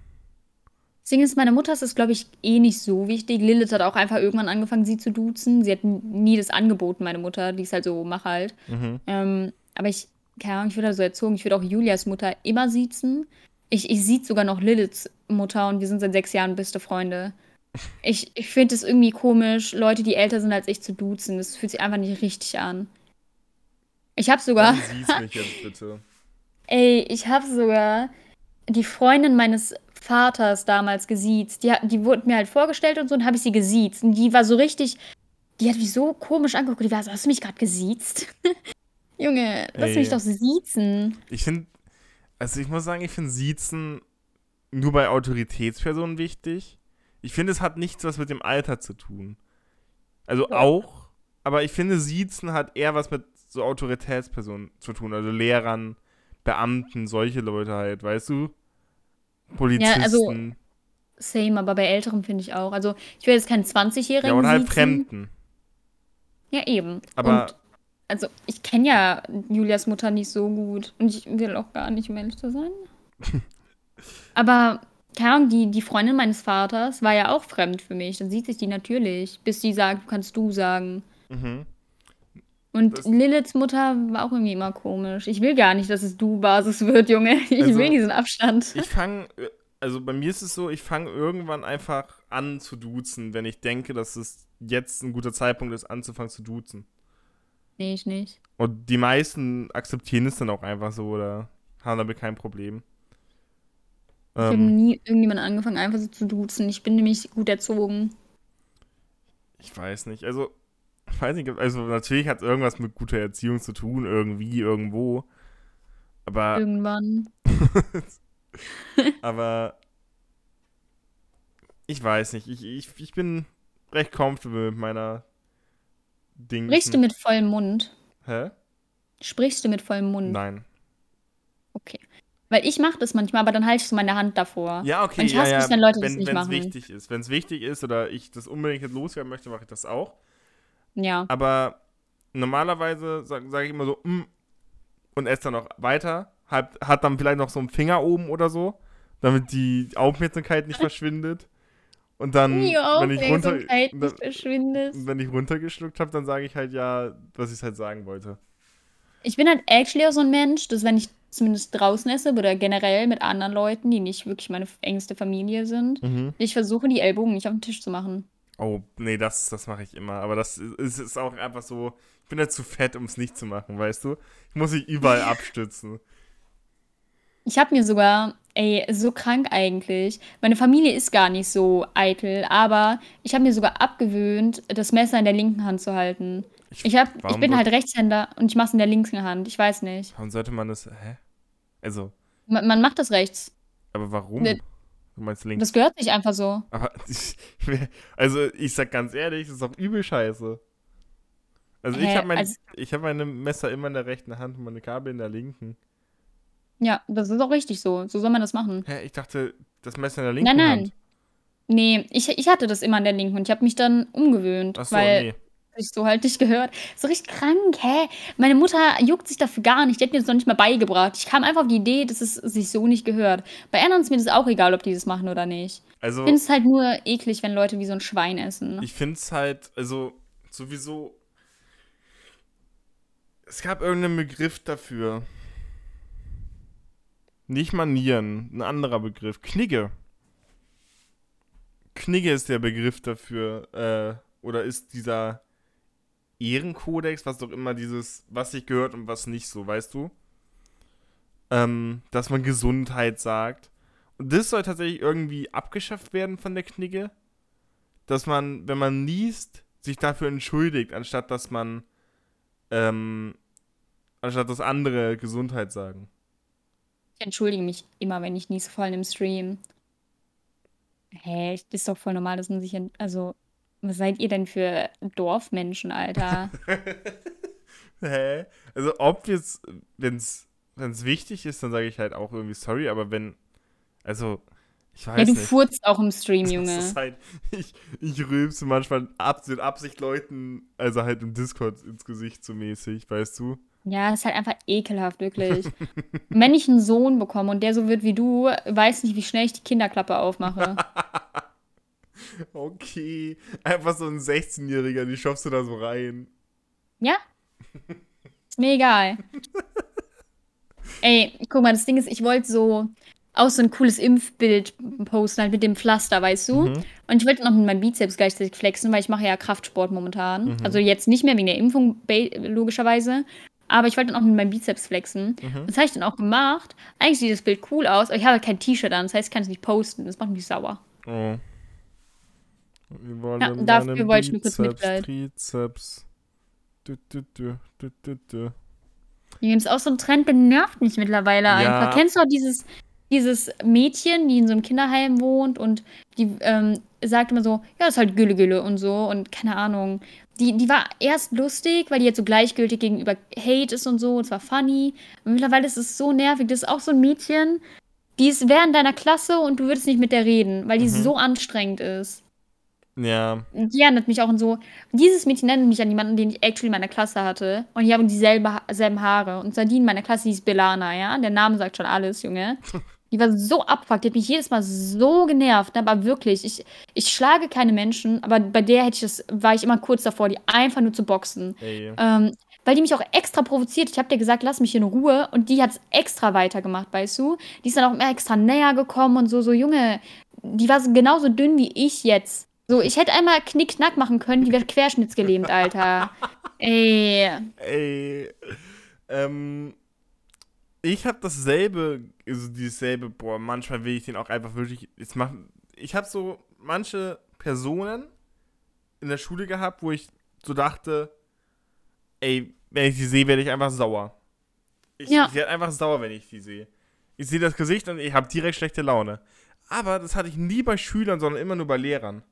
Das Ding ist, meine Mutter ist das, glaube ich, eh nicht so wichtig. Lilith hat auch einfach irgendwann angefangen, sie zu duzen. Sie hat nie das angeboten, meine Mutter. Die ist halt so, mach halt. Mhm. Ähm, aber ich, keine Ahnung, ich würde da so erzogen. Ich würde auch Julias Mutter immer siezen. Ich, ich sieht sogar noch Liliths Mutter und wir sind seit sechs Jahren beste Freunde. [LAUGHS] Ich, ich finde es irgendwie komisch, Leute, die älter sind als ich, zu duzen. Das fühlt sich einfach nicht richtig an. Ich habe sogar. Dann siehst mich jetzt [LAUGHS] bitte. Ey, ich habe sogar die Freundin meines Vaters damals gesiezt. Die, die wurde mir halt vorgestellt und so und habe ich sie gesiezt. Und die war so richtig. Die hat mich so komisch angeguckt. Die war so, hast du mich gerade gesiezt? [LAUGHS] Junge, lass Ey. mich doch siezen. Ich finde, also ich muss sagen, ich finde Siezen nur bei Autoritätspersonen wichtig. Ich finde, es hat nichts was mit dem Alter zu tun. Also Ja. auch, aber ich finde, Siezen hat eher was mit so Autoritätspersonen zu tun. Also Lehrern, Beamten, solche Leute halt, weißt du? Polizisten. also Same, aber bei Älteren finde ich auch. Also, ich will jetzt keinen 20-Jährigen ja, oder halt siezen. Fremden. Ja, eben. Aber- Und, also, ich kenne ja Julias Mutter nicht so gut. Und ich will auch gar nicht, um ehrlich zu sein. [LAUGHS] aber, keine Ahnung, die, die Freundin meines Vaters war ja auch fremd für mich. Dann sieht sich die natürlich, bis die sagt, kannst du sagen. Mhm. Und Das- Liliths Mutter war auch irgendwie immer komisch. Ich will gar nicht, dass es du-Basis wird, Junge. [LAUGHS] Ich Also, will diesen Abstand. Ich fange, also bei mir ist es so, ich fange irgendwann einfach an zu duzen, wenn ich denke, dass es jetzt ein guter Zeitpunkt ist, anzufangen zu duzen. Nee, ich nicht. Und die meisten akzeptieren es dann auch einfach so oder haben damit kein Problem. Ich habe Ähm, nie irgendjemanden angefangen, einfach so zu duzen. Ich bin nämlich gut erzogen. ich weiß nicht, also, ich weiß nicht, also natürlich hat es irgendwas mit guter Erziehung zu tun, irgendwie, irgendwo. Aber, Irgendwann. [LAUGHS] aber, ich weiß nicht, ich, ich, ich bin recht comfortable mit meiner Ding. Sprichst du mit vollem Mund? Hä? Sprichst du mit vollem Mund? Nein. Okay. Weil ich mache das manchmal, aber dann halte ich so meine Hand davor. Ja, okay, Und ich ja, hasse ja. mich, wenn Leute das wenn nicht es machen. wichtig ist. Wenn es wichtig ist oder ich das unbedingt loswerden möchte, mache ich das auch. Ja. Aber normalerweise sage sag ich immer so, mm, und esse dann noch weiter. Hat, hat dann vielleicht noch so einen Finger oben oder so, damit die Aufmerksamkeit nicht [LAUGHS] verschwindet. Und dann, Die wenn ich runter, dann, wenn ich runtergeschluckt habe, dann sage ich halt ja, was ich halt sagen wollte. Ich bin halt actually auch so ein Mensch, dass wenn ich zumindest draußen esse oder generell mit anderen Leuten, die nicht wirklich meine engste Familie sind, ich versuche, die Ellbogen nicht auf den Tisch zu machen. Oh, nee, das, das mache ich immer. Aber das ist, ist auch einfach so, ich bin ja zu fett, um es nicht zu machen, weißt du? Ich muss mich überall [LAUGHS] abstützen. Ich habe mir sogar, ey, so krank eigentlich. Meine Familie ist gar nicht so eitel, aber ich habe mir sogar abgewöhnt, das Messer in der linken Hand zu halten. Ich, hab, ich bin halt Rechtshänder und ich mache es in der linken Hand. Ich weiß nicht. Warum sollte man das, hä? Also, Man, man macht das rechts. aber warum? Ne- Du meinst links. Das gehört sich einfach so. Aber, [LAUGHS] also ich sag ganz ehrlich, das ist doch übel scheiße. Also ich Hä, habe mein, also- ich hab meine Messer immer in der rechten Hand und meine Kabel in der linken. Ja, das ist auch richtig so. So soll man das machen. Hä, ich dachte, das Messer in der linken Nein, nein. Hand. Nee, ich, ich hatte das immer in der linken und ich habe mich dann umgewöhnt, Achso, weil nee. Ich so halt nicht gehört. So richtig krank, hä? Meine Mutter juckt sich dafür gar nicht. Die hat mir das noch nicht mal beigebracht. Ich kam einfach auf die Idee, dass es sich so nicht gehört. Bei anderen ist mir das auch egal, ob die das machen oder nicht. Also Ich finde es halt nur eklig, wenn Leute wie so ein Schwein essen. ich finde es halt, also sowieso. Es gab irgendeinen Begriff dafür. Nicht Manieren, ein anderer Begriff. Knigge. Knigge ist der Begriff dafür. Äh, oder ist dieser Ehrenkodex, was doch immer dieses, was sich gehört und was nicht so, weißt du? Ähm, dass man Gesundheit sagt. Und das soll tatsächlich irgendwie abgeschafft werden von der Knigge. Dass man, wenn man niest, sich dafür entschuldigt, anstatt dass man, ähm, anstatt dass andere Gesundheit sagen. Ich entschuldige mich immer, wenn ich niese, vor allem im Stream. Hä, das ist doch voll normal, dass man sich. Also, was seid ihr denn für Dorfmenschen, Alter? [LAUGHS] Hä? Also, ob jetzt, wenn's, wenn's wichtig ist, dann sage ich halt auch irgendwie sorry, aber wenn, also, ich weiß ja, du nicht. furzt auch im Stream, [LAUGHS] Das Junge. ist halt, ich, ich rülpse manchmal ab, mit Absicht Leuten, also halt im Discord ins Gesicht so mäßig, weißt du? Ja, ist halt einfach ekelhaft, wirklich. [LAUGHS] wenn ich einen Sohn bekomme und der so wird wie du, weiß nicht, wie schnell ich die Kinderklappe aufmache. Okay. Einfach so ein 16-Jähriger, die schaffst du da so rein. Ja? Ist mir egal. Ey, guck mal, das Ding ist, ich wollte so auch so ein cooles Impfbild posten, halt mit dem Pflaster, weißt du? Mhm. Und ich wollte noch mit meinem Bizeps gleichzeitig flexen, weil ich mache ja Kraftsport momentan. Mhm. Also jetzt nicht mehr wegen der Impfung, logischerweise. Aber ich wollte dann auch mit meinem Bizeps flexen. Mhm. Das habe ich dann auch gemacht. Eigentlich sieht das Bild cool aus, aber ich habe halt kein T-Shirt an. Das heißt, ich kann es nicht posten. Das macht mich sauer. Oh. Ja, dafür wollte ich nur kurz Mitleid. Trizeps. Du, du, du, du, du, du. Hier ist auch so ein Trend, der nervt mich mittlerweile ja. einfach. Kennst du auch dieses, dieses Mädchen, die in so einem Kinderheim wohnt und die ähm, sagt immer so, ja, das ist halt Gülle Gülle und so und keine Ahnung. Die, die war erst lustig, weil die jetzt so gleichgültig gegenüber Hate ist und so, und zwar funny. Und mittlerweile ist es so nervig. Das ist auch so ein Mädchen, die ist während deiner Klasse und du würdest nicht mit der reden, weil die mhm. so anstrengend ist. Ja. Die erinnert mich auch an so. Dieses Mädchen nennt mich an jemanden, den ich actually in meiner Klasse hatte. Und die haben dieselben selben Haare. Und Sardine in meiner Klasse hieß Belana, ja. Der Name sagt schon alles, Junge. [LAUGHS] Die war so abfuckt, die hat mich jedes Mal so genervt. Aber wirklich, ich, ich schlage keine Menschen, aber bei der hätte ich das, war ich immer kurz davor, die einfach nur zu boxen. Ähm, weil die mich auch extra provoziert. Ich habe dir gesagt, lass mich in Ruhe. Und die hat es extra weitergemacht, weißt du? Die ist dann auch immer extra näher gekommen und so, so, Junge, die war genauso dünn wie ich jetzt. So, ich hätte einmal Knick-Knack machen können, die wäre querschnittsgelähmt, Alter. Ey. Ey. Ähm, ich habe dasselbe, also dieselbe, boah, manchmal will ich den auch einfach wirklich jetzt machen. Ich habe so manche Personen in der Schule gehabt, wo ich so dachte, ey, wenn ich sie sehe, werde ich einfach sauer. Ich, ja. ich werde einfach sauer, wenn ich sie sehe. Ich sehe das Gesicht und ich habe direkt schlechte Laune. Aber das hatte ich nie bei Schülern, sondern immer nur bei Lehrern.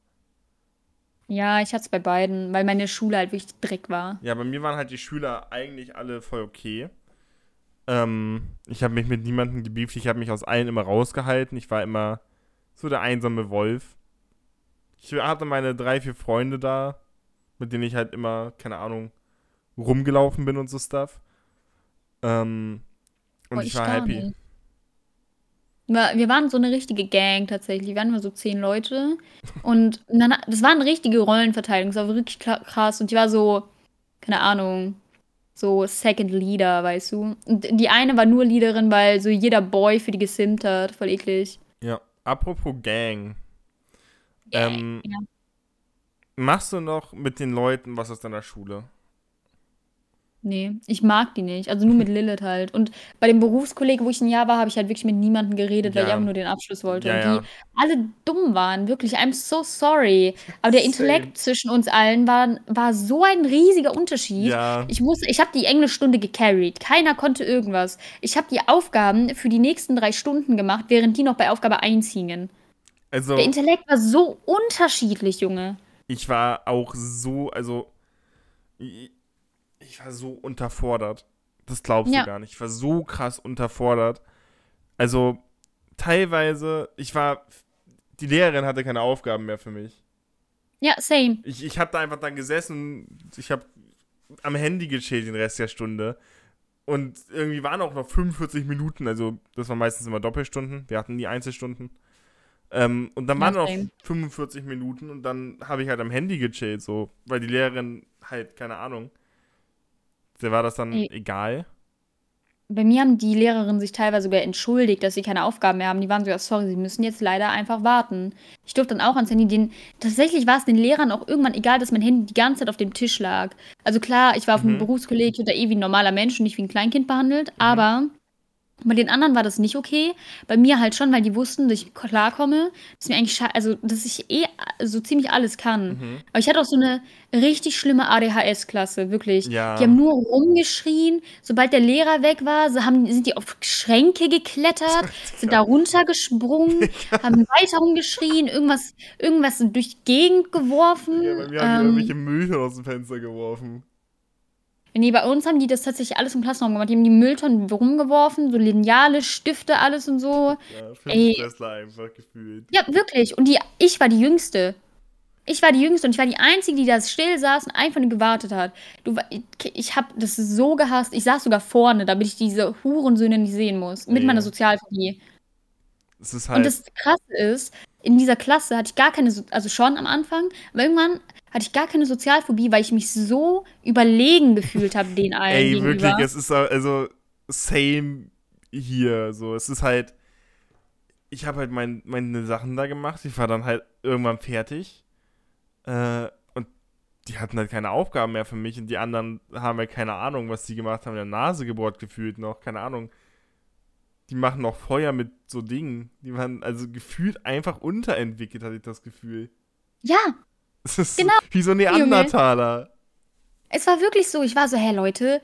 Ja, ich hatte es bei beiden, weil meine Schule halt wirklich Dreck war. Ja, bei mir waren halt die Schüler eigentlich alle voll okay. Ähm, ich habe mich mit niemandem gebieft, ich habe mich aus allen immer rausgehalten. Ich war immer so der einsame Wolf. Ich hatte meine drei, vier Freunde da, mit denen ich halt immer, keine Ahnung, rumgelaufen bin und so Stuff. Ähm, und oh, ich, ich war happy. Nicht. Wir waren so eine richtige Gang tatsächlich. Wir waren immer so zehn Leute. Und dann, das war eine richtige Rollenverteilung. Das war wirklich krass. Und die war so, keine Ahnung, so Second Leader, weißt du. Und die eine war nur Leaderin, weil so jeder Boy für die gesimmt hat. Voll eklig. Ja, apropos Gang. Gang ähm, ja. Machst du noch mit den Leuten was aus deiner Schule? Nee, ich mag die nicht. Also nur mit [LAUGHS] Lilith halt. Und bei dem Berufskolleg, wo ich ein Jahr war, habe ich halt wirklich mit niemandem geredet, weil ich einfach nur den Abschluss wollte. Ja, und die alle dumm waren, wirklich. I'm so sorry. Aber der Intellekt zwischen uns allen war, war so ein riesiger Unterschied. Ich ich habe die Englischstunde gecarried. Keiner konnte irgendwas. Ich habe die Aufgaben für die nächsten drei Stunden gemacht, während die noch bei Aufgabe 1 hingen. Also, Der Intellekt war so unterschiedlich, Junge. ich war auch so, also ich war so unterfordert. Das glaubst ja. du gar nicht. Ich war so krass unterfordert. Also, teilweise, ich war. Die Lehrerin hatte keine Aufgaben mehr für mich. Ja, same. Ich, ich habe da einfach dann gesessen. Ich habe am Handy gechillt den Rest der Stunde. Und irgendwie waren auch noch 45 Minuten. Also, das waren meistens immer Doppelstunden. Wir hatten nie Einzelstunden. Ähm, und dann waren noch 45 Minuten und dann habe ich halt am Handy gechillt, so, weil die Lehrerin halt, keine Ahnung, war das dann Ey. egal? Bei mir haben die Lehrerinnen sich teilweise sogar entschuldigt, dass sie keine Aufgaben mehr haben. Die waren so, ja, sorry, sie müssen jetzt leider einfach warten. Ich durfte dann auch ans Handy. Den, tatsächlich war es den Lehrern auch irgendwann egal, dass mein Handy die ganze Zeit auf dem Tisch lag. Also klar, ich war auf mhm. einem Berufskolleg, ich wurde eh wie ein normaler Mensch und nicht wie ein Kleinkind behandelt, mhm. aber bei den anderen war das nicht okay. Bei mir halt schon, weil die wussten, dass ich klarkomme, dass mir eigentlich, also, dass ich eh so ziemlich alles kann. Mhm. Aber ich hatte auch so eine richtig schlimme ADHS-Klasse, wirklich. Ja. Die haben nur rumgeschrien. Sobald der Lehrer weg war, so haben, sind die auf Schränke geklettert, [LAUGHS] sind da runtergesprungen, [LAUGHS] haben weiter rumgeschrien, irgendwas, irgendwas durch die Gegend geworfen. Ja, bei mir haben ähm, die irgendwelche Müll aus dem Fenster geworfen. Nee, bei uns haben die das tatsächlich alles im Klassenraum gemacht. Die haben die Mülltonnen rumgeworfen, so Lineale, Stifte, alles und so. Ja, Ey. einfach gefühlt. Ja, wirklich. Und die, ich war die Jüngste. Ich war die Jüngste und ich war die Einzige, die da still saß und einfach nur gewartet hat. Du, ich habe das so gehasst. Ich saß sogar vorne, damit ich diese Hurensöhne nicht sehen muss. Mit Ja. meiner Sozialphobie. Ist Und halt. das Krasse ist, in dieser Klasse hatte ich gar keine, So- also schon am Anfang, aber irgendwann hatte ich gar keine Sozialphobie, weil ich mich so überlegen gefühlt habe den allen Ey, gegenüber. wirklich, es ist also same hier. So, es ist halt. Ich habe halt mein, meine Sachen da gemacht. Ich war dann halt irgendwann fertig. Äh, und die hatten halt keine Aufgaben mehr für mich. Und die anderen haben halt keine Ahnung, was die gemacht haben. In der Nase gebohrt gefühlt noch. Keine Ahnung. Die machen noch Feuer mit so Dingen. Die waren also gefühlt einfach unterentwickelt, hatte ich das Gefühl. Ja, Es ist Genau, wie so Neandertaler. es war wirklich so. Ich war so, hä Leute,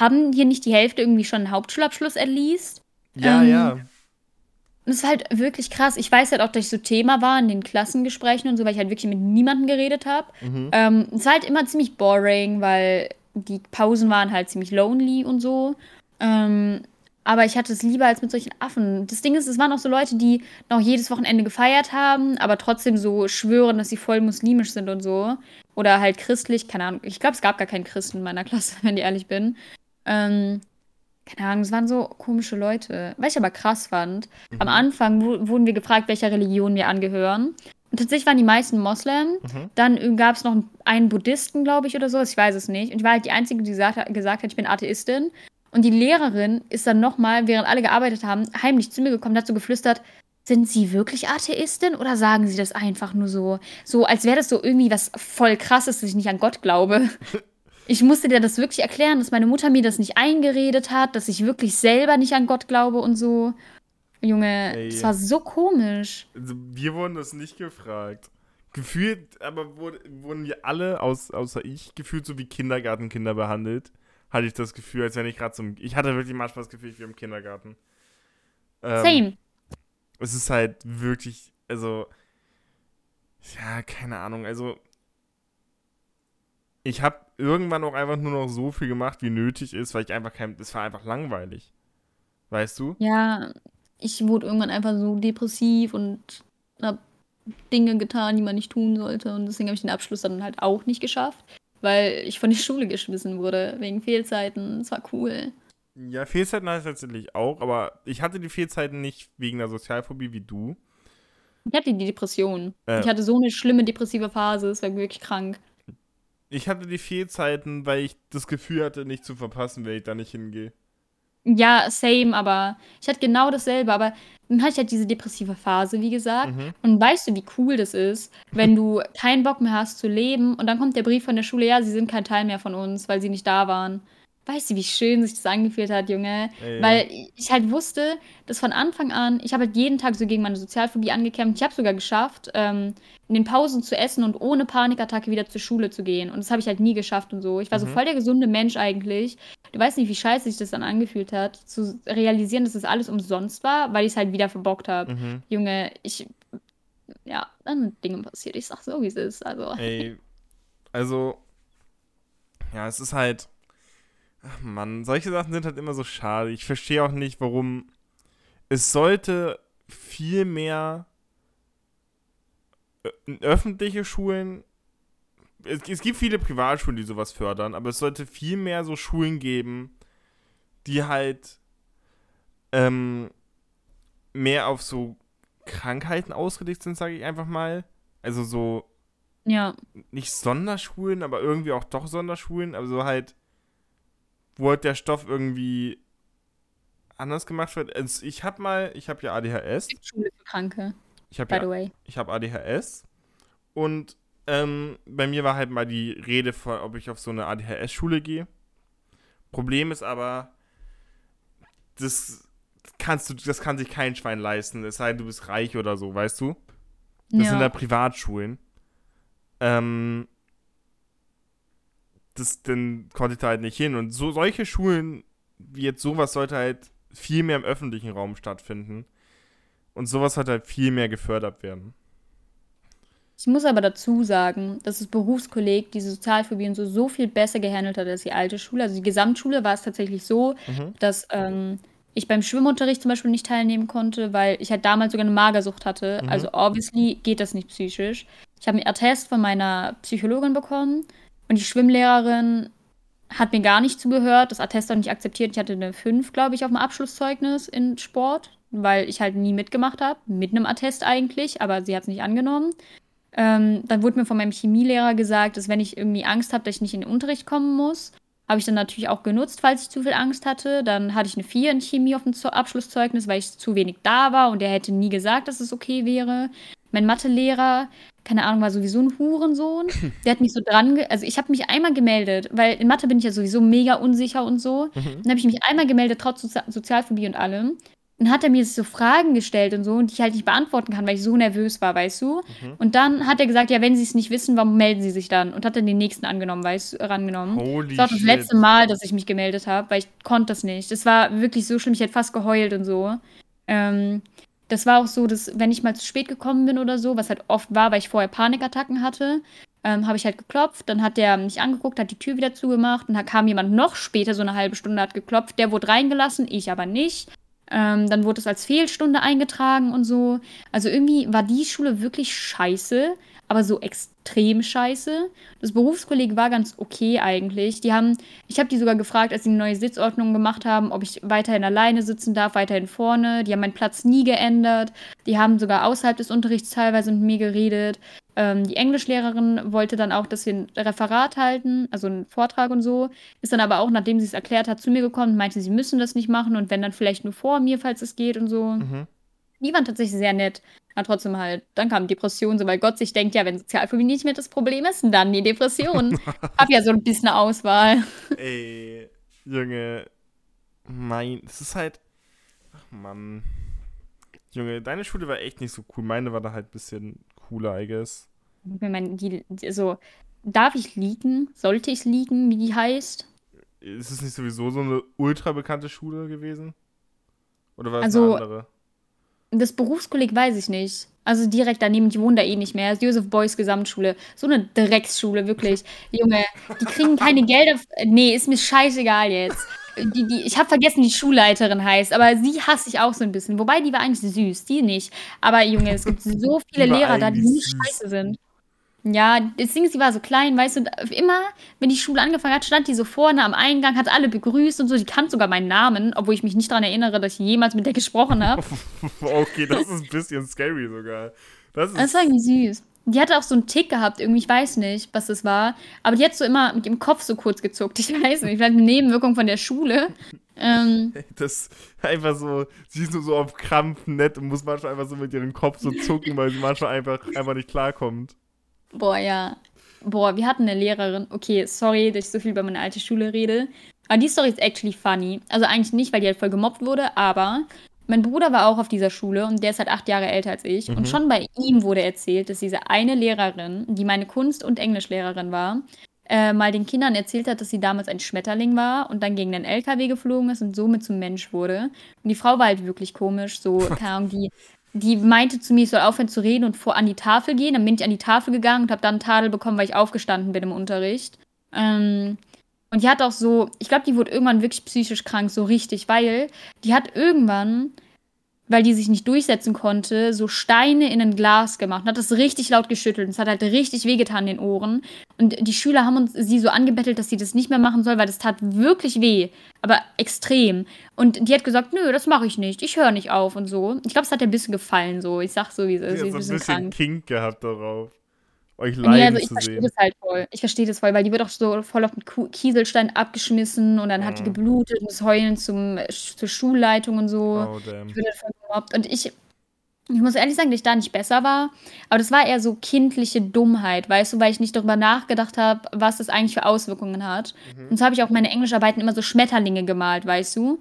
haben hier nicht die Hälfte irgendwie schon einen Hauptschulabschluss least? Ja, Ähm, ja. Und es ist halt wirklich krass. Ich weiß halt auch, dass ich so Thema war in den Klassengesprächen und so, weil ich halt wirklich mit niemandem geredet habe. Mhm. Ähm, es war halt immer ziemlich boring, weil die Pausen waren halt ziemlich lonely und so. Ähm, aber ich hatte es lieber als mit solchen Affen. Das Ding ist, es waren auch so Leute, die noch jedes Wochenende gefeiert haben, aber trotzdem so schwören, dass sie voll muslimisch sind und so. Oder halt christlich, keine Ahnung. Ich glaube, es gab gar keinen Christen in meiner [LAUGHS] Klasse, wenn ich ehrlich bin. Ähm, keine Ahnung, es waren so komische Leute. Was ich aber krass fand, am Anfang wu- wurden wir gefragt, welcher Religion wir angehören. Und tatsächlich waren die meisten Moslem. Mhm. Dann gab es noch einen Buddhisten, glaube ich, oder so. Ich weiß es nicht. Und ich war halt die Einzige, die gesagt gesagt hat ich bin Atheistin. Und die Lehrerin ist dann nochmal, während alle gearbeitet haben, heimlich zu mir gekommen und hat so geflüstert, sind Sie wirklich Atheistin oder sagen Sie das einfach nur so? So, als wäre das so irgendwie was voll krasses, dass ich nicht an Gott glaube. [LAUGHS] Ich musste dir das wirklich erklären, dass meine Mutter mir das nicht eingeredet hat, dass ich wirklich selber nicht an Gott glaube und so. Junge, Ey. das war so komisch. Also, wir wurden das nicht gefragt. Gefühlt, aber wurde, wurden wir alle, aus, außer ich, gefühlt so wie Kindergartenkinder behandelt. Hatte ich das Gefühl, als wenn ich gerade zum. Ich hatte wirklich manchmal das Gefühl, ich wäre im Kindergarten. Ähm, Same. Es ist halt wirklich, also. Ja, keine Ahnung. Also. Ich habe irgendwann auch einfach nur noch so viel gemacht, wie nötig ist, weil ich einfach kein. Es war einfach langweilig. Weißt du? Ja, ich wurde irgendwann einfach so depressiv und habe Dinge getan, die man nicht tun sollte. Und deswegen habe ich den Abschluss dann halt auch nicht geschafft, weil ich von der Schule geschmissen wurde wegen Fehlzeiten. Es war cool. Ja, Fehlzeiten hatte ich tatsächlich auch, aber ich hatte die Fehlzeiten nicht wegen der Sozialphobie wie du. Ich hatte die Depression. Äh. Ich hatte so eine schlimme depressive Phase. Es war wirklich krank. Ich hatte die Fehlzeiten, weil ich das Gefühl hatte, nicht zu verpassen, wenn ich da nicht hingehe. Ja, same, aber ich hatte genau dasselbe. Aber dann hatte ich halt diese depressive Phase, wie gesagt. Mhm. Und weißt du, wie cool das ist, wenn du keinen Bock mehr hast zu leben und dann kommt der Brief von der Schule, ja, sie sind kein Teil mehr von uns, weil sie nicht da waren. Weißt du, wie schön sich das angefühlt hat, Junge? Ey. Weil ich halt wusste, dass von Anfang an, ich habe halt jeden Tag so gegen meine Sozialphobie angekämpft. Ich habe sogar geschafft, ähm, in den Pausen zu essen und ohne Panikattacke wieder zur Schule zu gehen. Und das habe ich halt nie geschafft und so. Ich war so Mhm. voll der gesunde Mensch eigentlich. Du weißt nicht, wie scheiße sich das dann angefühlt hat, zu realisieren, dass das alles umsonst war, weil ich es halt wieder verbockt habe. Mhm. Junge, ich. Ja, dann Dinge passiert. Ich sag so, wie es ist. Also. Ey, also, ja, es ist halt, ach Mann, solche Sachen sind halt immer so schade. Ich verstehe auch nicht, warum es sollte viel mehr ö- öffentliche Schulen, es, es gibt viele Privatschulen, die sowas fördern, aber es sollte viel mehr so Schulen geben, die halt ähm, mehr auf so Krankheiten ausgelegt sind, sage ich einfach mal. Also so Ja. nicht Sonderschulen, aber irgendwie auch doch Sonderschulen, aber so halt, wo halt der Stoff irgendwie anders gemacht wird. Also ich habe mal, ich habe ja ADHS, Schule für Kranke, ich habe ja, ich habe ADHS und ähm, bei mir war halt mal die Rede von, ob ich auf so eine ADHS-Schule gehe. Problem ist aber, das kannst du, das kann sich kein Schwein leisten, es sei denn, du bist reich oder so, weißt du? Das ja. sind ja Privatschulen. Ähm, das, dann konnte ich da halt nicht hin. Und so solche Schulen wie jetzt sowas sollte halt viel mehr im öffentlichen Raum stattfinden. Und sowas sollte halt viel mehr gefördert werden. Ich muss aber dazu sagen, dass das Berufskolleg diese Sozialphobie und so, so viel besser gehandelt hat als die alte Schule. Also die Gesamtschule war es tatsächlich so, Mhm. dass ähm, ich beim Schwimmunterricht zum Beispiel nicht teilnehmen konnte, weil ich halt damals sogar eine Magersucht hatte. Mhm. Also obviously geht das nicht psychisch. Ich habe einen Attest von meiner Psychologin bekommen und die Schwimmlehrerin hat mir gar nicht zugehört, das Attest auch nicht akzeptiert. Ich hatte eine 5, glaube ich, auf dem Abschlusszeugnis in Sport, weil ich halt nie mitgemacht habe. Mit einem Attest eigentlich, aber sie hat es nicht angenommen. Ähm, dann wurde mir von meinem Chemielehrer gesagt, dass wenn ich irgendwie Angst habe, dass ich nicht in den Unterricht kommen muss, habe ich dann natürlich auch genutzt, falls ich zu viel Angst hatte. Dann hatte ich eine 4 in Chemie auf dem Abschlusszeugnis, weil ich zu wenig da war und der hätte nie gesagt, dass es okay wäre. Mein Mathelehrer, keine Ahnung, war sowieso ein Hurensohn. [LAUGHS] Der hat mich so dran, also ich habe mich einmal gemeldet, weil in Mathe bin ich ja sowieso mega unsicher und so. Mhm. Dann habe ich mich einmal gemeldet, trotz Sozi Sozialphobie und allem. Dann hat er mir so Fragen gestellt und so, die ich halt nicht beantworten kann, weil ich so nervös war, weißt du? Mhm. Und dann hat er gesagt, ja, wenn sie es nicht wissen, warum melden sie sich dann? Und hat dann den nächsten angenommen, weißt du, rangenommen. Holy das war das shit. letzte Mal, dass ich mich gemeldet habe, weil ich konnte das nicht. Das war wirklich so schlimm, ich hätte fast geheult und so. Ähm, das war auch so, dass wenn ich mal zu spät gekommen bin oder so, was halt oft war, weil ich vorher Panikattacken hatte, ähm, habe ich halt geklopft. Dann hat der mich angeguckt, hat die Tür wieder zugemacht und dann kam jemand noch später, so eine halbe Stunde, hat geklopft. Der wurde reingelassen, ich aber nicht. Ähm, dann wurde es als Fehlstunde eingetragen und so. Also irgendwie war die Schule wirklich scheiße, aber so extrem scheiße. Das Berufskolleg war ganz okay eigentlich. Die haben, ich habe die sogar gefragt, als sie eine neue Sitzordnung gemacht haben, ob ich weiterhin alleine sitzen darf, weiterhin vorne. Die haben meinen Platz nie geändert. Die haben sogar außerhalb des Unterrichts teilweise mit mir geredet. Ähm, die Englischlehrerin wollte dann auch, dass wir ein Referat halten, also einen Vortrag und so. Ist dann aber auch, nachdem sie es erklärt hat, zu mir gekommen und meinte, sie müssen das nicht machen und wenn dann vielleicht nur vor mir, falls es geht und so. Mhm. Die waren tatsächlich sehr nett. Aber trotzdem halt, dann kam Depression, so weil Gott sich denkt, ja, wenn Sozialphobie nicht mehr das Problem ist, dann die Depression. [LAUGHS] Hab ja so ein bisschen eine Auswahl. [LAUGHS] Ey, Junge. Mein, es ist halt. Ach Mann. Junge, deine Schule war echt nicht so cool. Meine war da halt ein bisschen cooler, I guess. Ich meine, die, also, darf ich liegen? Sollte ich liegen, wie die heißt? Ist es nicht sowieso so eine ultra bekannte Schule gewesen? Oder war es also, eine andere? Das Berufskolleg weiß ich nicht. Also direkt daneben, ich wohne da eh nicht mehr. Das ist Joseph Beuys Gesamtschule. So eine Drecksschule, wirklich. Junge, die kriegen keine Gelder. Nee, ist mir scheißegal jetzt die, die, ich habe vergessen, wie die Schulleiterin heißt, aber sie hasse ich auch so ein bisschen. Wobei, die war eigentlich süß, die nicht. Aber Junge, es gibt so viele Lehrer da, die nicht scheiße sind. Ja, das Ding sie war so klein, weißt du, immer, wenn die Schule angefangen hat, stand die so vorne am Eingang, hat alle begrüßt und so. Die kannte sogar meinen Namen, obwohl ich mich nicht daran erinnere, dass ich jemals mit der gesprochen habe. [LAUGHS] okay, das ist ein bisschen scary sogar. Das, ist das war irgendwie süß. Die hatte auch so einen Tick gehabt, irgendwie, ich weiß nicht, was das war. Aber die hat so immer mit dem Kopf so kurz gezuckt. Ich weiß nicht, vielleicht eine Nebenwirkung von der Schule. Ähm, [LAUGHS] das einfach so, sie ist nur so auf Krampf nett und muss manchmal einfach so mit ihrem Kopf so zucken, weil sie manchmal einfach, einfach nicht klarkommt. Boah, ja. Boah, wir hatten eine Lehrerin. Okay, sorry, dass ich so viel über meine alte Schule rede. Aber die Story ist actually funny. Also eigentlich nicht, weil die halt voll gemobbt wurde, aber mein Bruder war auch auf dieser Schule und der ist halt acht Jahre älter als ich. Mhm. Und schon bei ihm wurde erzählt, dass diese eine Lehrerin, die meine Kunst- und Englischlehrerin war, äh, mal den Kindern erzählt hat, dass sie damals ein Schmetterling war und dann gegen den LKW geflogen ist und somit zum Mensch wurde. Und die Frau war halt wirklich komisch, so, [LAUGHS] keine Ahnung, die, die meinte zu mir, ich soll aufhören zu reden und vor an die Tafel gehen. Dann bin ich an die Tafel gegangen und habe dann einen Tadel bekommen, weil ich aufgestanden bin im Unterricht. Ähm, und die hat auch so, ich glaube, die wurde irgendwann wirklich psychisch krank, so richtig, weil die hat irgendwann, weil die sich nicht durchsetzen konnte, so Steine in ein Glas gemacht und hat das richtig laut geschüttelt. Und es hat halt richtig wehgetan in den Ohren. Und die Schüler haben uns sie so angebettelt, dass sie das nicht mehr machen soll, weil das tat wirklich weh. Aber extrem. Und die hat gesagt, nö, das mache ich nicht. Ich höre nicht auf und so. Ich glaube, es hat ihr ein bisschen gefallen, so. Ich sag so, wie es ist. Sie hat so ein bisschen krank. Kink gehabt darauf euch leiden nee, also ich verstehe das halt voll. Ich verstehe das voll, weil die wird auch so voll auf den Kieselstein abgeschmissen und dann mhm. hat die mhm. geblutet und das Heulen zum, zur Schulleitung und so. Oh, damn. Die voll gemobbt. Und ich, ich muss ehrlich sagen, dass ich da nicht besser war, aber das war eher so kindliche Dummheit, weißt du, weil ich nicht darüber nachgedacht habe, was das eigentlich für Auswirkungen hat. Mhm. Und so habe ich auch meine Englischarbeiten immer so Schmetterlinge gemalt, weißt du,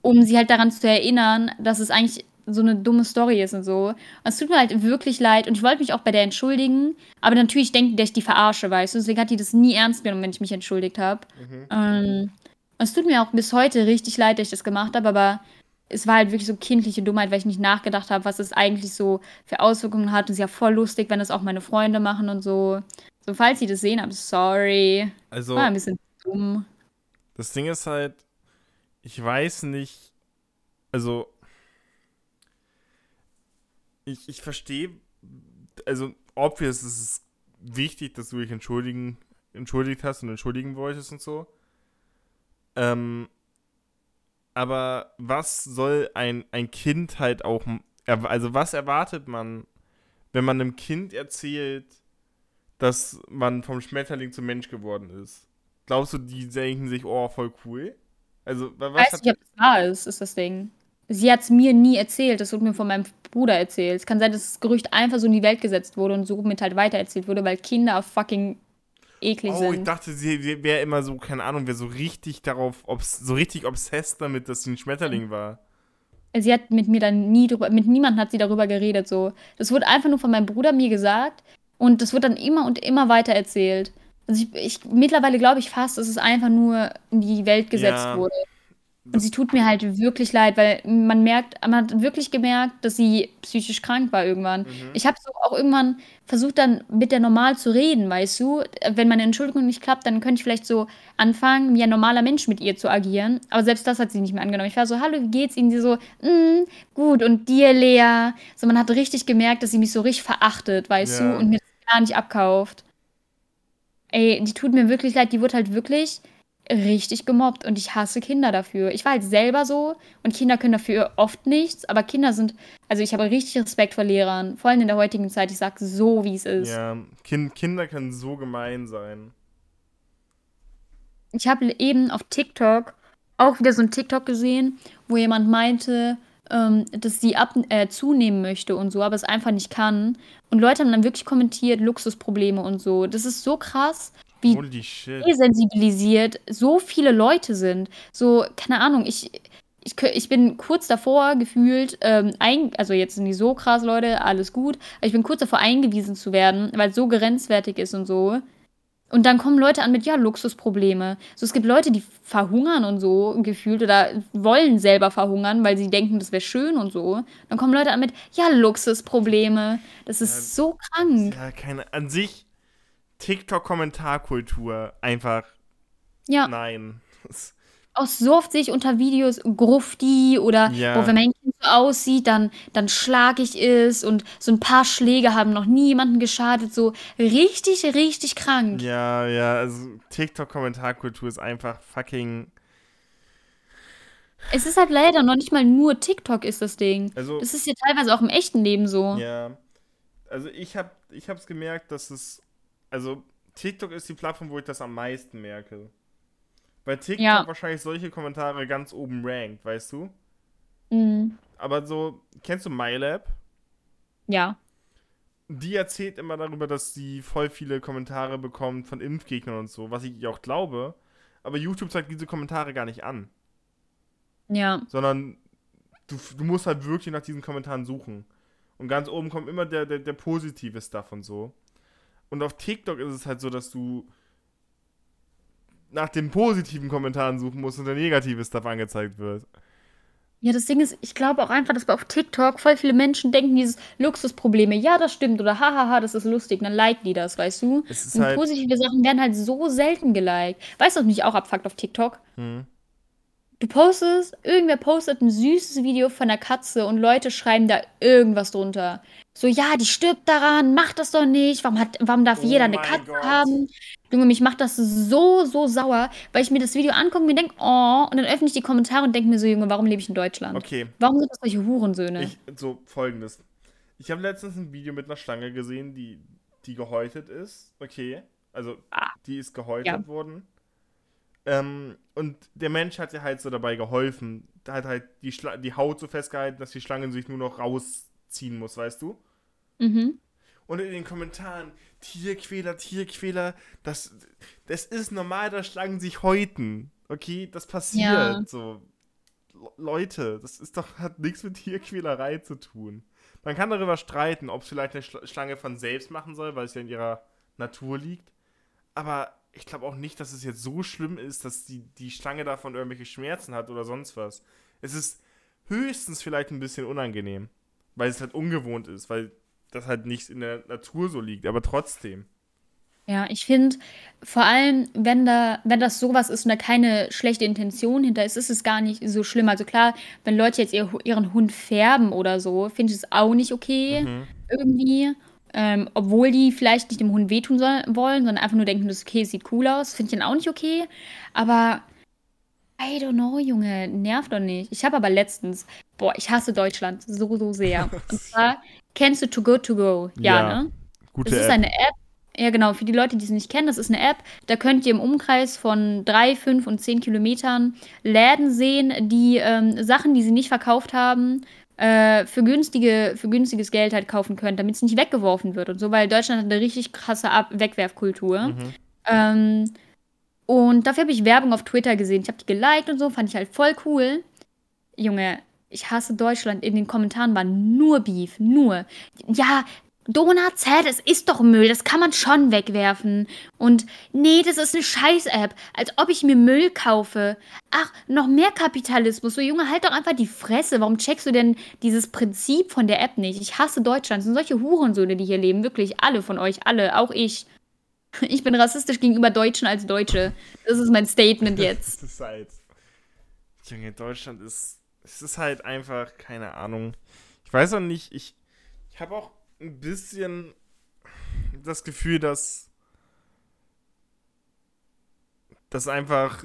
um sie halt daran zu erinnern, dass es eigentlich so eine dumme Story ist und so. Und es tut mir halt wirklich leid und ich wollte mich auch bei der entschuldigen, aber natürlich denkt dass ich die verarsche, weißt du. Deswegen hat die das nie ernst genommen, wenn ich mich entschuldigt habe. Mhm. Ähm, es tut mir auch bis heute richtig leid, dass ich das gemacht habe, aber es war halt wirklich so kindliche Dummheit, weil ich nicht nachgedacht habe, was es eigentlich so für Auswirkungen hat. Und es ist ja voll lustig, wenn das auch meine Freunde machen und so. So, falls sie das sehen, I'm sorry. Also. War ein bisschen dumm. Das Ding ist halt, ich weiß nicht, also ich, ich verstehe, also obvious ist es wichtig, dass du dich entschuldigen, entschuldigt hast und entschuldigen wolltest und so. Ähm, aber was soll ein, ein Kind halt auch, also was erwartet man, wenn man einem Kind erzählt, dass man vom Schmetterling zum Mensch geworden ist? Glaubst du, die denken sich, oh, voll cool? Also, was ich weiß nicht, ob es wahr ist, ist das Ding. Sie hat es mir nie erzählt, das wurde mir von meinem Bruder erzählt. Es kann sein, dass das Gerücht einfach so in die Welt gesetzt wurde und so mit halt weitererzählt wurde, weil Kinder fucking eklig oh, sind. Oh, ich dachte, sie wäre immer so, keine Ahnung, wäre so richtig darauf, obs so richtig obsessed damit, dass sie ein Schmetterling war. Sie hat mit mir dann nie drüber, mit niemandem hat sie darüber geredet, so. Das wurde einfach nur von meinem Bruder mir gesagt und das wird dann immer und immer weiter erzählt. Also ich, ich mittlerweile glaube ich fast, dass es einfach nur in die Welt gesetzt ja. wurde. Und sie tut mir halt wirklich leid, weil man merkt, man hat wirklich gemerkt, dass sie psychisch krank war irgendwann. Mhm. Ich habe so auch irgendwann versucht, dann mit der normal zu reden, weißt du? Wenn meine Entschuldigung nicht klappt, dann könnte ich vielleicht so anfangen, wie ein normaler Mensch mit ihr zu agieren. Aber selbst das hat sie nicht mehr angenommen. Ich war so, hallo, wie geht's Ihnen? Sie so, mm, gut, und dir, Lea? So, man hat richtig gemerkt, dass sie mich so richtig verachtet, weißt ja. du? Und mir das gar nicht abkauft. Ey, die tut mir wirklich leid. Die wurde halt wirklich richtig gemobbt und ich hasse Kinder dafür. Ich war halt selber so und Kinder können dafür oft nichts, aber Kinder sind, also ich habe richtig Respekt vor Lehrern, vor allem in der heutigen Zeit. Ich sage so, wie es ist. Ja, kind, Kinder können so gemein sein. Ich habe eben auf TikTok auch wieder so ein TikTok gesehen, wo jemand meinte, ähm, dass sie ab, äh, zunehmen möchte und so, aber es einfach nicht kann. Und Leute haben dann wirklich kommentiert, Luxusprobleme und so. Das ist so krass wie desensibilisiert so viele Leute sind. So, keine Ahnung, ich, ich, ich bin kurz davor gefühlt, ähm, ein, also jetzt sind die so krass, Leute, alles gut, aber ich bin kurz davor eingewiesen zu werden, weil es so grenzwertig ist und so. Und dann kommen Leute an mit, ja, Luxusprobleme. So, es gibt Leute, die verhungern und so gefühlt oder wollen selber verhungern, weil sie denken, das wäre schön und so. Dann kommen Leute an mit, ja, Luxusprobleme. Das ist ja, so krank. Ja, keine, an sich TikTok-Kommentarkultur einfach. Ja. Nein. Auch so oft sehe ich unter Videos Grufti oder ja. wo, wenn mein Kind so aussieht, dann, dann schlage ich es und so ein paar Schläge haben noch nie jemanden geschadet. So richtig, richtig krank. Ja, ja, also TikTok-Kommentarkultur ist einfach fucking. Es ist halt leider noch nicht mal nur TikTok ist das Ding. Also, das ist ja teilweise auch im echten Leben so. Ja. Also ich habe ich hab's gemerkt, dass es also TikTok ist die Plattform, wo ich das am meisten merke. Weil TikTok ja. wahrscheinlich solche Kommentare ganz oben rankt, weißt du? Mhm. Aber so, kennst du MyLab? Ja. Die erzählt immer darüber, dass sie voll viele Kommentare bekommt von Impfgegnern und so, was ich auch glaube. Aber YouTube zeigt diese Kommentare gar nicht an. Ja. Sondern du, du musst halt wirklich nach diesen Kommentaren suchen. Und ganz oben kommt immer der, der, der positive Stuff und so. Und auf TikTok ist es halt so, dass du nach den positiven Kommentaren suchen musst und der negative Stuff angezeigt wird. Ja, das Ding ist, ich glaube auch einfach, dass auf TikTok voll viele Menschen denken, dieses Luxusprobleme, ja, das stimmt, oder hahaha, das ist lustig, dann liken die das, weißt du? und halt positive Sachen werden halt so selten geliked. Weißt du, was mich auch abfuckt auf TikTok? Hm. Du postest, irgendwer postet ein süßes Video von der Katze und Leute schreiben da irgendwas drunter. So, ja, die stirbt daran, mach das doch nicht. Warum, hat, warum darf oh jeder eine Katze Gott. haben? Junge, mich macht das so, so sauer, weil ich mir das Video angucke und mir denke, oh, und dann öffne ich die Kommentare und denke mir so, Junge, warum lebe ich in Deutschland? Okay. Warum sind das solche Hurensöhne? Ich, so, folgendes. Ich habe letztens ein Video mit einer Schlange gesehen, die, die gehäutet ist. Okay. Also, ah. die ist gehäutet ja. worden. Ähm, und der Mensch hat ihr halt so dabei geholfen. Hat halt die, Schla die Haut so festgehalten, dass die Schlange sich nur noch raus ziehen muss, weißt du? Mhm. Und in den Kommentaren, Tierquäler, Tierquäler, das, das ist normal, dass Schlangen sich häuten. Okay, das passiert. Ja. So. Leute, das ist doch, hat nichts mit Tierquälerei zu tun. Man kann darüber streiten, ob es vielleicht eine Schlange von selbst machen soll, weil es ja in ihrer Natur liegt. Aber ich glaube auch nicht, dass es jetzt so schlimm ist, dass die, die Schlange davon irgendwelche Schmerzen hat oder sonst was. Es ist höchstens vielleicht ein bisschen unangenehm weil es halt ungewohnt ist, weil das halt nicht in der Natur so liegt, aber trotzdem. Ja, ich finde, vor allem, wenn da, wenn das sowas ist und da keine schlechte Intention hinter ist, ist es gar nicht so schlimm. Also klar, wenn Leute jetzt ihr, ihren Hund färben oder so, finde ich es auch nicht okay. Mhm. Irgendwie. Ähm, obwohl die vielleicht nicht dem Hund wehtun soll, wollen, sondern einfach nur denken, das ist okay, sieht cool aus. Finde ich dann auch nicht okay. Aber I don't know, Junge, nervt doch nicht. Ich habe aber letztens, boah, ich hasse Deutschland so, so sehr. [LAUGHS] Und zwar, kennst du Too Good To Go? Ja, Ja, ne? Gute Das ist App. eine App. Ja, genau, für die Leute, die es nicht kennen, das ist eine App. Da könnt ihr im Umkreis von drei, fünf und zehn Kilometern Läden sehen, die ähm, Sachen, die sie nicht verkauft haben, äh, für, günstige, für günstiges Geld halt kaufen könnt, damit es nicht weggeworfen wird und so, weil Deutschland hat eine richtig krasse Ab Wegwerfkultur. Mhm. Ähm, und dafür habe ich Werbung auf Twitter gesehen. Ich habe die geliked und so, fand ich halt voll cool. Junge, ich hasse Deutschland. In den Kommentaren war nur Beef, nur. Ja, Donuts, hä, das ist doch Müll, das kann man schon wegwerfen. Und nee, das ist eine Scheiß-App, als ob ich mir Müll kaufe. Ach, noch mehr Kapitalismus. So, Junge, halt doch einfach die Fresse. Warum checkst du denn dieses Prinzip von der App nicht? Ich hasse Deutschland. Es sind solche Hurensöhne, die hier leben. Wirklich, alle von euch, alle, auch ich. [LAUGHS] Ich bin rassistisch gegenüber Deutschen als Deutsche. Das ist mein Statement jetzt. Das [LAUGHS] ist halt. Junge, Deutschland ist. Es ist halt einfach, keine Ahnung. Ich weiß auch nicht, ich, ich habe auch ein bisschen das Gefühl, dass. Das einfach.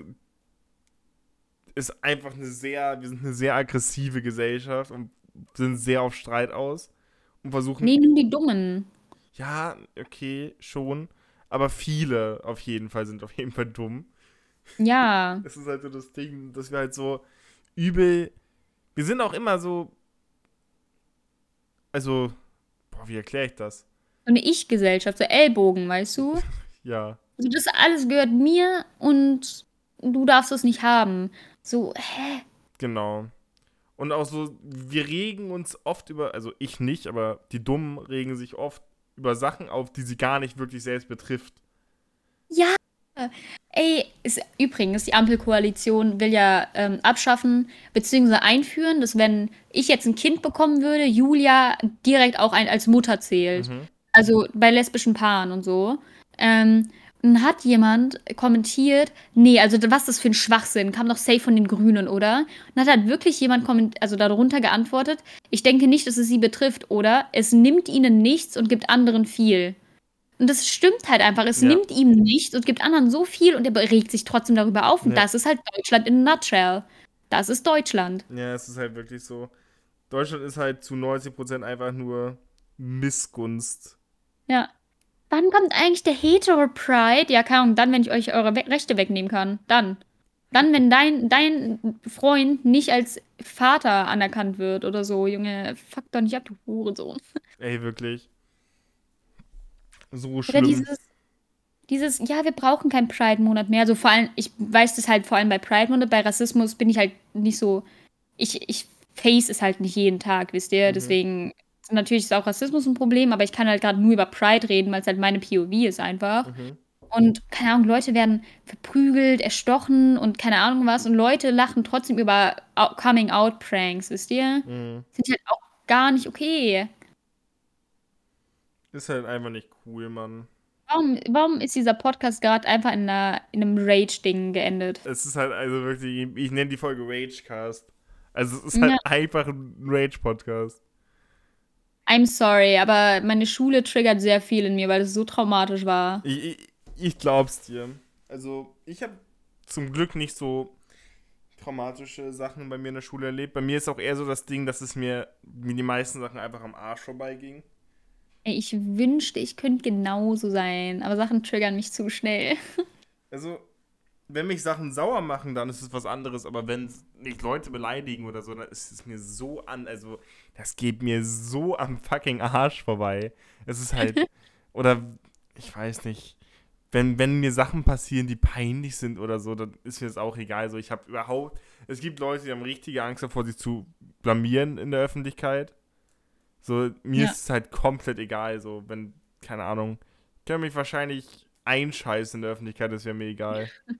Ist einfach eine sehr. Wir sind eine sehr aggressive Gesellschaft und sind sehr auf Streit aus. Und versuchen. Nimm die Dummen. Ja, okay, schon. Aber viele auf jeden Fall sind auf jeden Fall dumm. Ja. [LAUGHS] Es ist halt so das Ding, dass wir halt so übel. Wir sind auch immer so. Also, boah, wie erkläre ich das? So eine Ich-Gesellschaft, so Ellbogen, weißt du? [LAUGHS] Ja. Also das alles gehört mir und du darfst es nicht haben. So, hä? Genau. Und auch so, wir regen uns oft über, also ich nicht, aber die Dummen regen sich oft über Sachen auf, die sie gar nicht wirklich selbst betrifft. Ja. Ey, ist, übrigens, die Ampelkoalition will ja ähm, abschaffen bzw. einführen, dass wenn ich jetzt ein Kind bekommen würde, Julia direkt auch ein, als Mutter zählt. Mhm. Also bei lesbischen Paaren und so. Ähm, dann hat jemand kommentiert, nee, also was ist das für ein Schwachsinn? Kam doch safe von den Grünen, oder? Und dann hat halt wirklich jemand also darunter geantwortet, ich denke nicht, dass es sie betrifft, oder? Es nimmt ihnen nichts und gibt anderen viel. Und das stimmt halt einfach. Es Ja. nimmt ihm nichts und gibt anderen so viel und er regt sich trotzdem darüber auf. Und Ja. das ist halt Deutschland in a nutshell. Das ist Deutschland. Ja, es ist halt wirklich so. Deutschland ist halt zu 90% einfach nur Missgunst. Ja. Wann kommt eigentlich der Hetero Pride? Ja, keine Ahnung, dann, wenn ich euch eure We Rechte wegnehmen kann. Dann. Dann, wenn dein, dein Freund nicht als Vater anerkannt wird oder so, Junge, fuck doch nicht ab, du Hurensohn. [LAUGHS] Ey, wirklich. So Oder schlimm. dieses, dieses, ja, wir brauchen keinen Pride-Monat mehr. Also vor allem, ich weiß das halt vor allem bei Pride-Monat, bei Rassismus bin ich halt nicht so, ich, ich face es halt nicht jeden Tag, wisst ihr? Mhm. Deswegen, natürlich ist auch Rassismus ein Problem, aber ich kann halt gerade nur über Pride reden, weil es halt meine POV ist einfach. Mhm. Und keine Ahnung, Leute werden verprügelt, erstochen und keine Ahnung was. Und Leute lachen trotzdem über Coming-out-Pranks, wisst ihr? Mhm. Sind halt auch gar nicht okay. Ist halt einfach nicht cool, Mann. Warum, warum ist dieser Podcast gerade einfach in, einer, in einem Rage-Ding geendet? Es ist halt also wirklich, ich nenne die Folge Ragecast. Also es ist halt Ja. einfach ein Rage-Podcast. I'm sorry, aber meine Schule triggert sehr viel in mir, weil es so traumatisch war. Ich, ich, ich glaub's dir. Also ich habe zum Glück nicht so traumatische Sachen bei mir in der Schule erlebt. Bei mir ist auch eher so das Ding, dass es mir wie die meisten Sachen einfach am Arsch vorbeiging. Ich wünschte, ich könnte genauso sein, aber Sachen triggern mich zu schnell. [LAUGHS] Also, wenn mich Sachen sauer machen, dann ist es was anderes, aber wenn mich Leute beleidigen oder so, dann ist es mir so an, also das geht mir so am fucking Arsch vorbei. Es ist halt, [LAUGHS] oder ich weiß nicht, wenn, wenn mir Sachen passieren, die peinlich sind oder so, dann ist mir das auch egal. So, ich habe überhaupt, es gibt Leute, die haben richtige Angst davor, sich zu blamieren in der Öffentlichkeit. So, mir Ja. ist es halt komplett egal, so, wenn, keine Ahnung, ich kann mich wahrscheinlich einscheißen in der Öffentlichkeit, das wäre mir egal. [LAUGHS]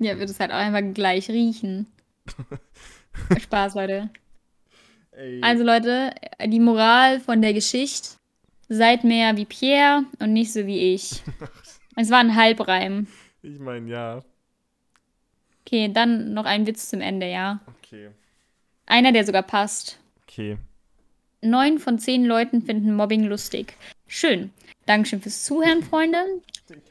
Ja, wird es halt auch einfach gleich riechen. [LAUGHS] Spaß, Leute. Ey, Also, Leute, die Moral von der Geschichte: Seid mehr wie Pierre und nicht so wie ich. [LAUGHS] Es war ein Halbreim. ich meine, ja, Okay, dann noch ein Witz zum Ende, ja. okay, Einer, der sogar passt. okay. Neun von zehn Leuten finden Mobbing lustig. Schön. Dankeschön fürs Zuhören, Freunde.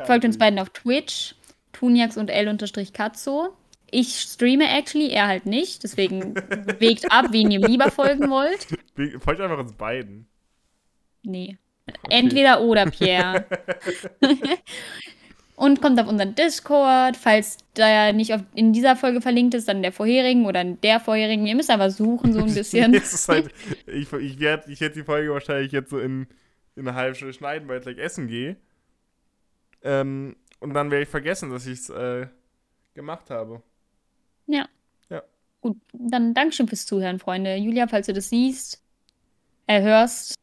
Folgt uns beiden auf Twitch. Tuniax und L-Katzo. Ich streame actually, er halt nicht. Deswegen [LAUGHS] wägt ab, wen ihr lieber folgen wollt. Folgt einfach uns beiden. Nee. Okay. Entweder oder, Pierre. [LAUGHS] [LAUGHS] und kommt auf unseren Discord. Falls da nicht auf, in dieser Folge verlinkt ist, dann in der vorherigen oder in der vorherigen. Ihr müsst aber suchen, so ein [LAUGHS] bisschen. halt, ich ich werde ich werd die Folge wahrscheinlich jetzt so in, in einer halben Stunde schneiden, weil ich gleich essen gehe. Ähm, und dann werde ich vergessen, dass ich es äh, gemacht habe. Ja. Ja. Gut, dann Dankeschön fürs Zuhören, Freunde. Julia, falls du das siehst, äh, hörst,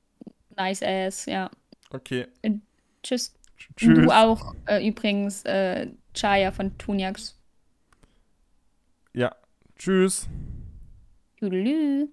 nice ass, ja. Okay. Äh, tschüss. Tschüss. Du auch äh, übrigens, äh, Chaya von Tuniax. Ja. Tschüss. Tüdelü.